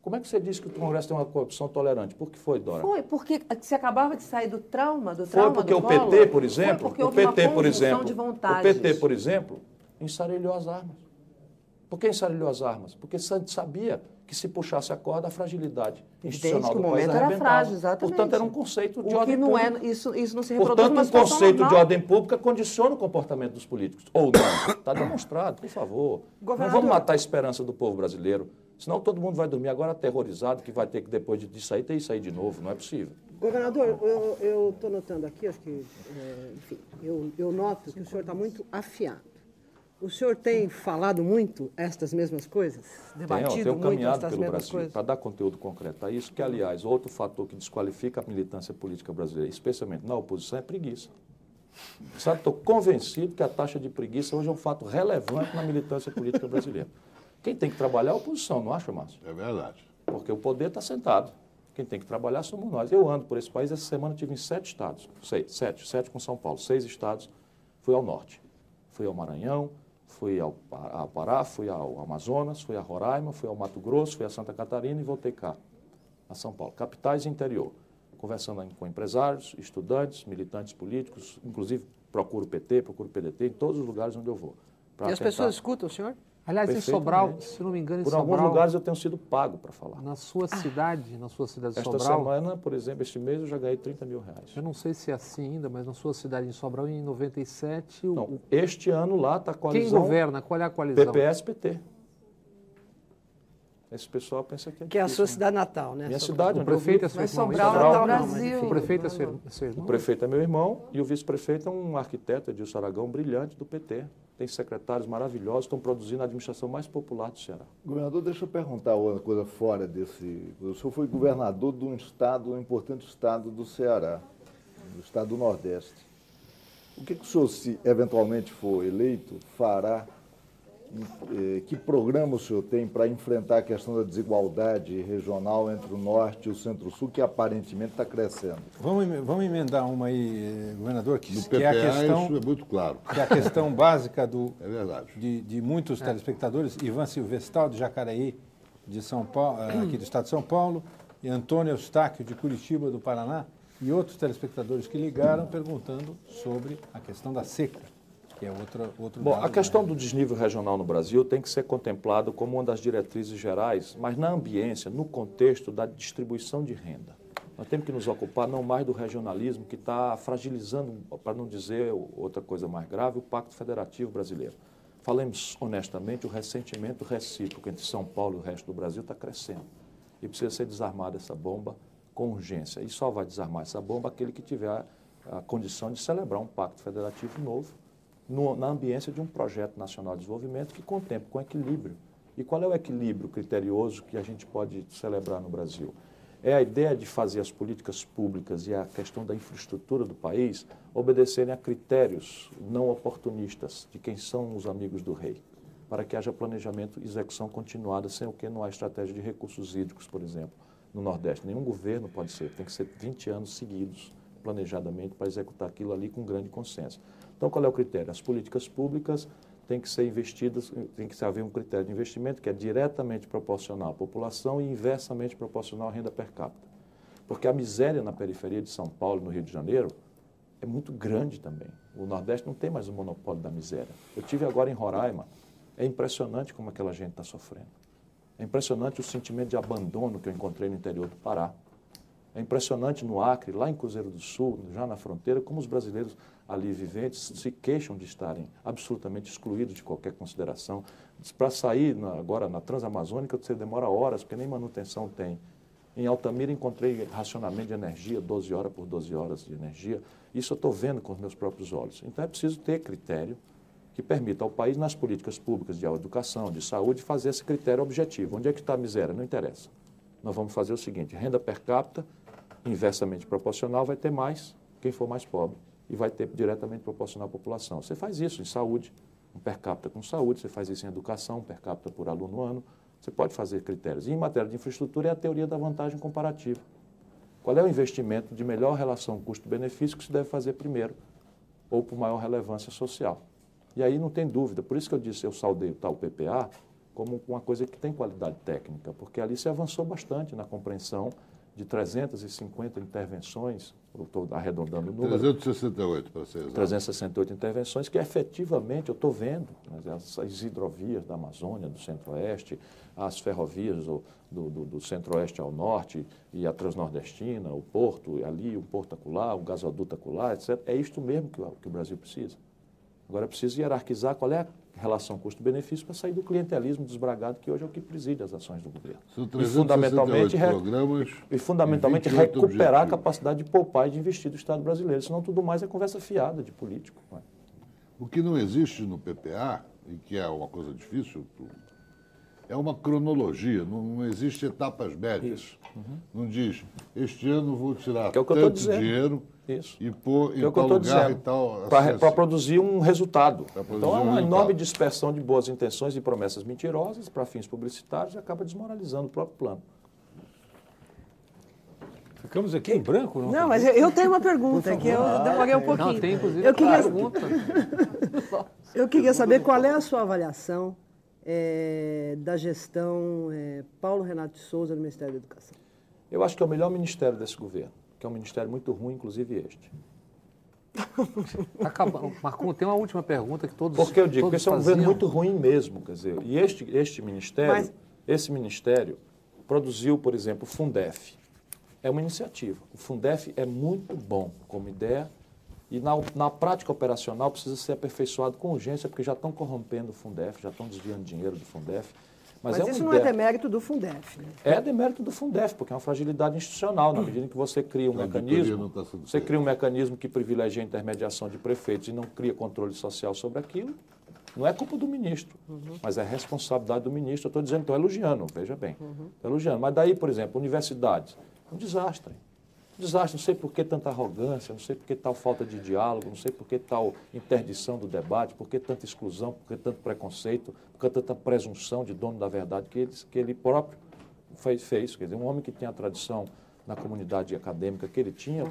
Speaker 3: Como é que você disse que o Congresso tem uma corrupção tolerante? Por que foi, Dora?
Speaker 4: Foi, porque você acabava de sair do trauma, do
Speaker 3: Foi
Speaker 4: trauma
Speaker 3: porque
Speaker 4: do
Speaker 3: o
Speaker 4: Collor.
Speaker 3: PT, por
Speaker 4: Foi
Speaker 3: exemplo,
Speaker 4: porque
Speaker 3: o PT, por exemplo,
Speaker 4: de
Speaker 3: o. PT, por exemplo, ensarelhou as armas. Por que ensarelhou as armas? Porque sa- sabia que se puxasse a corda, a fragilidade institucional
Speaker 4: o
Speaker 3: do país
Speaker 4: era frágil, exatamente.
Speaker 3: Portanto, era um conceito de
Speaker 4: O
Speaker 3: ordem
Speaker 4: que não é,
Speaker 3: pública.
Speaker 4: isso, isso não se reproduz
Speaker 3: Portanto, um conceito de
Speaker 4: normal.
Speaker 3: ordem pública condiciona o comportamento dos políticos. Ou não. Está demonstrado, por favor. Não
Speaker 7: Governador.
Speaker 3: vamos matar a esperança do povo brasileiro. Senão todo mundo vai dormir agora aterrorizado que vai ter que, depois de- disso aí, ter isso aí de novo. Não é possível.
Speaker 7: Governador, eu estou notando aqui, acho que, é, enfim, eu, eu noto que o senhor está muito afiado. O senhor tem falado muito estas mesmas coisas? Debatido
Speaker 3: Tenho, tenho
Speaker 7: muito
Speaker 3: caminhado
Speaker 7: estas
Speaker 3: pelo
Speaker 7: mesmas
Speaker 3: Brasil
Speaker 7: coisas?
Speaker 3: para dar conteúdo concreto a isso, que, aliás, outro fator que desqualifica a militância política brasileira, especialmente na oposição, é preguiça. Sabe, estou convencido que a taxa de preguiça hoje é um fato relevante na militância política brasileira. Quem tem que trabalhar é a oposição, não acha, Márcio?
Speaker 9: É verdade.
Speaker 3: Porque o poder está sentado. Quem tem que trabalhar somos nós. Eu ando por esse país, essa semana tive em sete estados. Seis, sete, sete com São Paulo. Seis estados. Fui ao norte. Fui ao Maranhão, fui ao, Pa- ao Pará, fui ao Amazonas, fui a Roraima, fui ao Mato Grosso, fui a Santa Catarina e voltei cá, a São Paulo. Capitais e interior. Conversando com empresários, estudantes, militantes políticos, inclusive procuro PT, procuro PDT, em todos os lugares onde eu vou.
Speaker 7: E as
Speaker 3: tentar-
Speaker 7: pessoas escutam o senhor?
Speaker 6: Aliás, em. Sobral, se não me engano, em
Speaker 3: Por
Speaker 6: Sobral,
Speaker 3: alguns lugares eu tenho sido pago para falar.
Speaker 6: na sua cidade, na sua cidade de
Speaker 3: Esta
Speaker 6: Sobral,
Speaker 3: semana, por exemplo, este mês eu já ganhei 30 mil reais.
Speaker 6: eu não sei se é assim ainda, mas na sua cidade em Sobral, em 97, o,
Speaker 3: Não, este ano lá está a
Speaker 6: quem
Speaker 3: coalizão
Speaker 6: governa? Qual é a coalizão?
Speaker 3: PPS-PT. Esse pessoal pensa que é
Speaker 7: Que é a sua
Speaker 3: né?
Speaker 7: cidade natal, né?
Speaker 3: Minha cidade,
Speaker 6: O prefeito é seu
Speaker 4: Mas
Speaker 6: irmão.
Speaker 4: Sobral
Speaker 3: Sobral,
Speaker 4: é o
Speaker 3: não,
Speaker 7: mas
Speaker 4: Brasil.
Speaker 6: O prefeito é seu, é seu irmão?
Speaker 3: O prefeito é meu irmão e o vice-prefeito é um arquiteto, Edilson Aragão, brilhante do PT. Tem secretários maravilhosos, estão produzindo a administração mais popular do Ceará.
Speaker 8: Governador, deixa eu perguntar uma coisa fora desse. O senhor foi governador de um estado, um importante estado do Ceará, do estado do Nordeste. O que, que o senhor, se eventualmente for eleito, fará? Eh, Que programa o senhor tem para enfrentar a questão da desigualdade regional entre o Norte e o Centro-Sul, que aparentemente está crescendo?
Speaker 1: Vamos, vamos emendar uma aí, eh, governador, que,
Speaker 9: No
Speaker 1: que
Speaker 9: PPA
Speaker 1: é a questão,
Speaker 9: isso é muito claro.
Speaker 1: que é a questão [LAUGHS] básica do,
Speaker 9: É verdade.
Speaker 1: de, de muitos telespectadores, Ivan Silvestal, de Jacareí, de São Paulo, eh, aqui do estado de São Paulo, e Antônio Eustáquio, de Curitiba, do Paraná, e outros telespectadores que ligaram perguntando sobre a questão da seca, que é outra, outro
Speaker 3: Bom,
Speaker 1: dado,
Speaker 3: a questão
Speaker 1: né?
Speaker 3: do desnível regional no Brasil tem que ser contemplado como uma das diretrizes gerais, mas na ambiência, no contexto da distribuição de renda. Nós temos que nos ocupar não mais do regionalismo que está fragilizando, para não dizer outra coisa mais grave, o Pacto Federativo Brasileiro. Falemos honestamente, o ressentimento recíproco entre São Paulo e o resto do Brasil está crescendo. E precisa ser desarmada essa bomba com urgência. E só vai desarmar essa bomba aquele que tiver a, a condição de celebrar um pacto federativo novo no- na ambiência de um projeto nacional de desenvolvimento que contemple com equilíbrio. E qual é o equilíbrio criterioso que a gente pode celebrar no Brasil? É a ideia de fazer as políticas públicas e a questão da infraestrutura do país obedecerem a critérios não oportunistas de quem são os amigos do rei. para que haja planejamento e execução continuada, sem o que não há estratégia de recursos hídricos, por exemplo, no Nordeste. Nenhum governo pode ser, tem que ser 20 anos seguidos, planejadamente, para executar aquilo ali com grande consenso. Então, qual é o critério? As políticas públicas têm que ser investidas, tem que haver um critério de investimento que é diretamente proporcional à população e inversamente proporcional à renda per capita. Porque a miséria na periferia de São Paulo, no Rio de Janeiro, é muito grande também. O Nordeste não tem mais o monopólio da miséria. Eu tive agora em Roraima, é impressionante como aquela gente está sofrendo. É impressionante o sentimento de abandono que eu encontrei no interior do Pará. É impressionante no Acre, lá em Cruzeiro do Sul, já na fronteira, como os brasileiros ali viventes se queixam de estarem absolutamente excluídos de qualquer consideração. Para sair na, agora na Transamazônica, você demora horas, porque nem manutenção tem. Em Altamira encontrei racionamento de energia, 12 horas por 12 horas de energia. Isso eu estou vendo com os meus próprios olhos. Então é preciso ter critério que permita ao país, nas políticas públicas de educação, de saúde, fazer esse critério objetivo. Onde é que está a miséria? Não interessa. Nós vamos fazer o seguinte: renda per capita, inversamente proporcional, vai ter mais quem for mais pobre e vai ter diretamente proporcional à população. Você faz isso em saúde, um per capita com saúde, você faz isso em educação, um per capita por aluno ano, você pode fazer critérios. E em matéria de infraestrutura é a teoria da vantagem comparativa. Qual é o investimento de melhor relação custo-benefício que se deve fazer primeiro, ou por maior relevância social? E aí não tem dúvida, por isso que eu disse, eu saudei o tal PPA como uma coisa que tem qualidade técnica, porque ali se avançou bastante na compreensão de 350 intervenções, estou arredondando o número.
Speaker 9: 368, para ser exato.
Speaker 3: 368 intervenções que efetivamente eu estou vendo, as, as, hidrovias da Amazônia, do Centro-Oeste, as ferrovias do, do, do Centro-Oeste ao Norte e a Transnordestina, o porto ali, o porto acolá, o gasoduto acolá, etc. É isto mesmo que que o Brasil precisa. Agora é preciso hierarquizar qual é a relação custo-benefício para sair do clientelismo desbragado que hoje é o que preside as ações do governo.
Speaker 9: e fundamentalmente,
Speaker 3: e fundamentalmente recuperar a capacidade de poupar e de investir do Estado brasileiro. Senão tudo mais é conversa fiada de político. É?
Speaker 9: O que não existe no PPA, e que é uma coisa difícil, é uma cronologia, não, não existe etapas médias. Uhum. Não diz, este ano vou tirar
Speaker 3: que é
Speaker 9: tanto dinheiro
Speaker 3: isso.
Speaker 9: E pôr em é tal lugar dizendo, e tal.
Speaker 3: Para produzir um resultado. Produzir então é uma um enorme dispersão de boas intenções e promessas mentirosas para fins publicitários e acaba desmoralizando o próprio plano.
Speaker 1: Ficamos aqui em branco?
Speaker 7: Não, não mas eu tenho uma pergunta que eu demorei um pouquinho. Não,
Speaker 6: tem inclusive
Speaker 7: eu queria,
Speaker 6: pergunta. [LAUGHS]
Speaker 7: eu queria saber qual é a sua avaliação é, da gestão é, Paulo Renato de Souza no Ministério da Educação.
Speaker 3: Eu acho que é o melhor ministério desse governo que é um ministério muito ruim, inclusive este. [LAUGHS]
Speaker 6: Acabando. Marcon, tem uma última pergunta que todos
Speaker 3: Porque eu digo
Speaker 6: que
Speaker 3: esse é um governo muito ruim mesmo, quer dizer, e este, este ministério, Mas... esse ministério produziu, por exemplo, o Fundef. É uma iniciativa. O Fundef é muito bom como ideia e na, na prática operacional precisa ser aperfeiçoado com urgência, porque já estão corrompendo o Fundef, já estão desviando dinheiro do Fundef.
Speaker 7: Mas, Mas é isso não é demérito do Fundef. Né?
Speaker 3: É demérito do Fundef, porque é uma fragilidade institucional, na medida em que você cria um mecanismo, tá você cria um mecanismo que privilegia a intermediação de prefeitos e não cria controle social sobre aquilo, não é culpa do ministro, uhum. mas é responsabilidade do ministro. Eu estou dizendo, estou elogiando, veja bem, uhum. elogiando. Mas daí, por exemplo, universidades, um desastre desastre. Não sei por que tanta arrogância, não sei por que tal falta de diálogo, não sei por que tal interdição do debate, por que tanta exclusão, por que tanto preconceito, por que tanta presunção de dono da verdade que ele, que ele próprio fez, fez. Quer dizer, um homem que tem a tradição na comunidade acadêmica que ele tinha,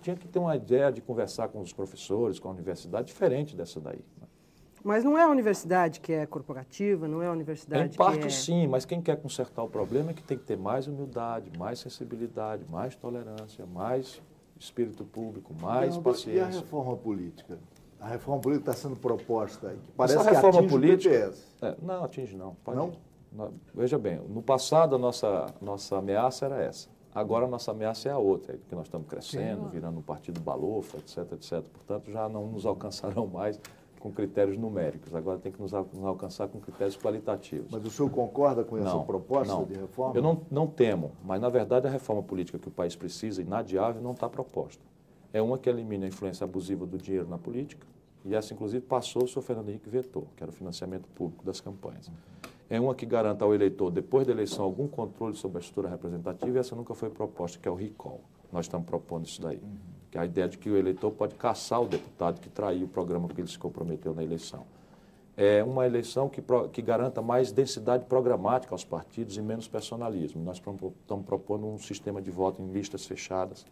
Speaker 3: tinha que ter uma ideia de conversar com os professores, com a universidade, diferente dessa daí. Né?
Speaker 7: Mas não é a universidade que é corporativa, não é a universidade
Speaker 3: em parte,
Speaker 7: que é...
Speaker 3: sim, mas quem quer consertar o problema é que tem que ter mais humildade, mais sensibilidade, mais tolerância, mais espírito público, mais não, paciência. E
Speaker 8: a reforma política? A reforma política está sendo proposta que parece Essa
Speaker 3: reforma
Speaker 8: que
Speaker 3: política, é, não, atinge não.
Speaker 8: não?
Speaker 3: Veja bem, no passado a nossa, nossa ameaça era essa. Agora a nossa ameaça é a outra, é que nós estamos crescendo, virando um partido balofa, etc, etc. Portanto, já não nos alcançarão mais com critérios numéricos, agora tem que nos, alcançar com critérios qualitativos.
Speaker 8: Mas o senhor concorda com essa
Speaker 3: não,
Speaker 8: proposta
Speaker 3: não.
Speaker 8: de reforma?
Speaker 3: Eu não, não temo, mas na verdade a reforma política que o país precisa, inadiável, não está proposta. É uma que elimina a influência abusiva do dinheiro na política, e essa inclusive passou o senhor Fernando Henrique vetou, que era o financiamento público das campanhas. É uma que garanta ao eleitor, depois da eleição, algum controle sobre a estrutura representativa, e essa nunca foi proposta, que é o recall. Nós estamos propondo isso daí. Que é a ideia de que o eleitor pode caçar o deputado que traiu o programa que ele se comprometeu na eleição. é uma eleição que, que garanta mais densidade programática aos partidos e menos personalismo. Nós estamos propondo um sistema de voto em listas fechadas,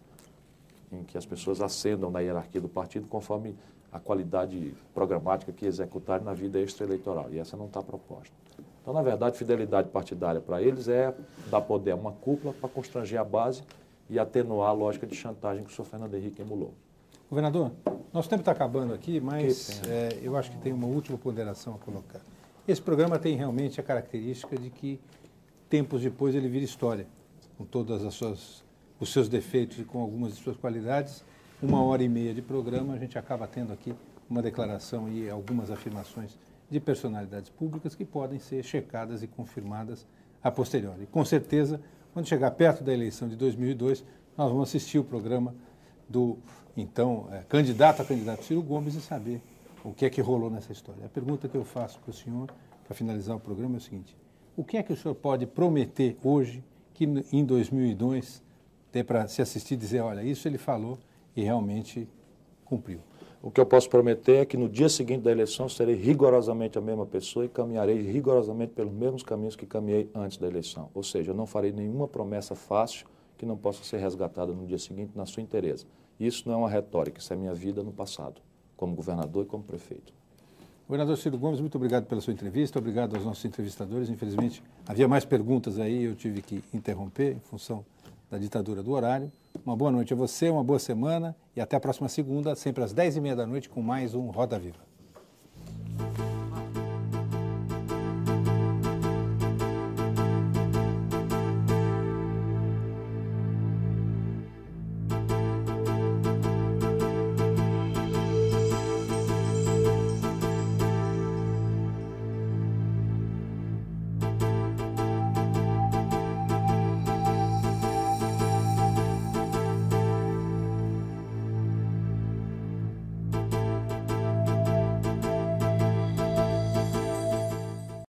Speaker 3: em que as pessoas ascendam na hierarquia do partido conforme a qualidade programática que executarem na vida extraeleitoral. E essa não está proposta. Então, na verdade, fidelidade partidária para eles é dar poder a uma cúpula para constranger a base e atenuar a lógica de chantagem que o senhor Fernando Henrique emulou.
Speaker 1: Governador, nosso tempo está acabando aqui, mas é, eu acho que tem uma última ponderação a colocar. Esse programa tem realmente a característica de que tempos depois ele vira história, com todas as suas os seus defeitos e com algumas de suas qualidades. Uma hora e meia de programa, a gente acaba tendo aqui uma declaração e algumas afirmações de personalidades públicas que podem ser checadas e confirmadas a posteriori. Com certeza, quando chegar perto da eleição de 2002, nós vamos assistir o programa do então é, candidato a candidato Ciro Gomes e saber o que é que rolou nessa história. A pergunta que eu faço para o senhor, para finalizar o programa, é o seguinte: o que é que o senhor pode prometer hoje que em 2002 ter para se assistir e dizer, olha, isso ele falou e realmente cumpriu?
Speaker 3: O que eu posso prometer é que no dia seguinte da eleição serei rigorosamente a mesma pessoa e caminharei rigorosamente pelos mesmos caminhos que caminhei antes da eleição. Ou seja, eu não farei nenhuma promessa fácil que não possa ser resgatada no dia seguinte na sua inteireza. Isso não é uma retórica, isso é minha vida no passado, como governador e como prefeito.
Speaker 1: Governador Ciro Gomes, muito obrigado pela sua entrevista, obrigado aos nossos entrevistadores. Infelizmente, havia mais perguntas aí, eu tive que interromper em função da ditadura do horário. Uma boa noite a você, uma boa semana e até a próxima segunda, sempre às 10h30 da noite, com mais um Roda Viva.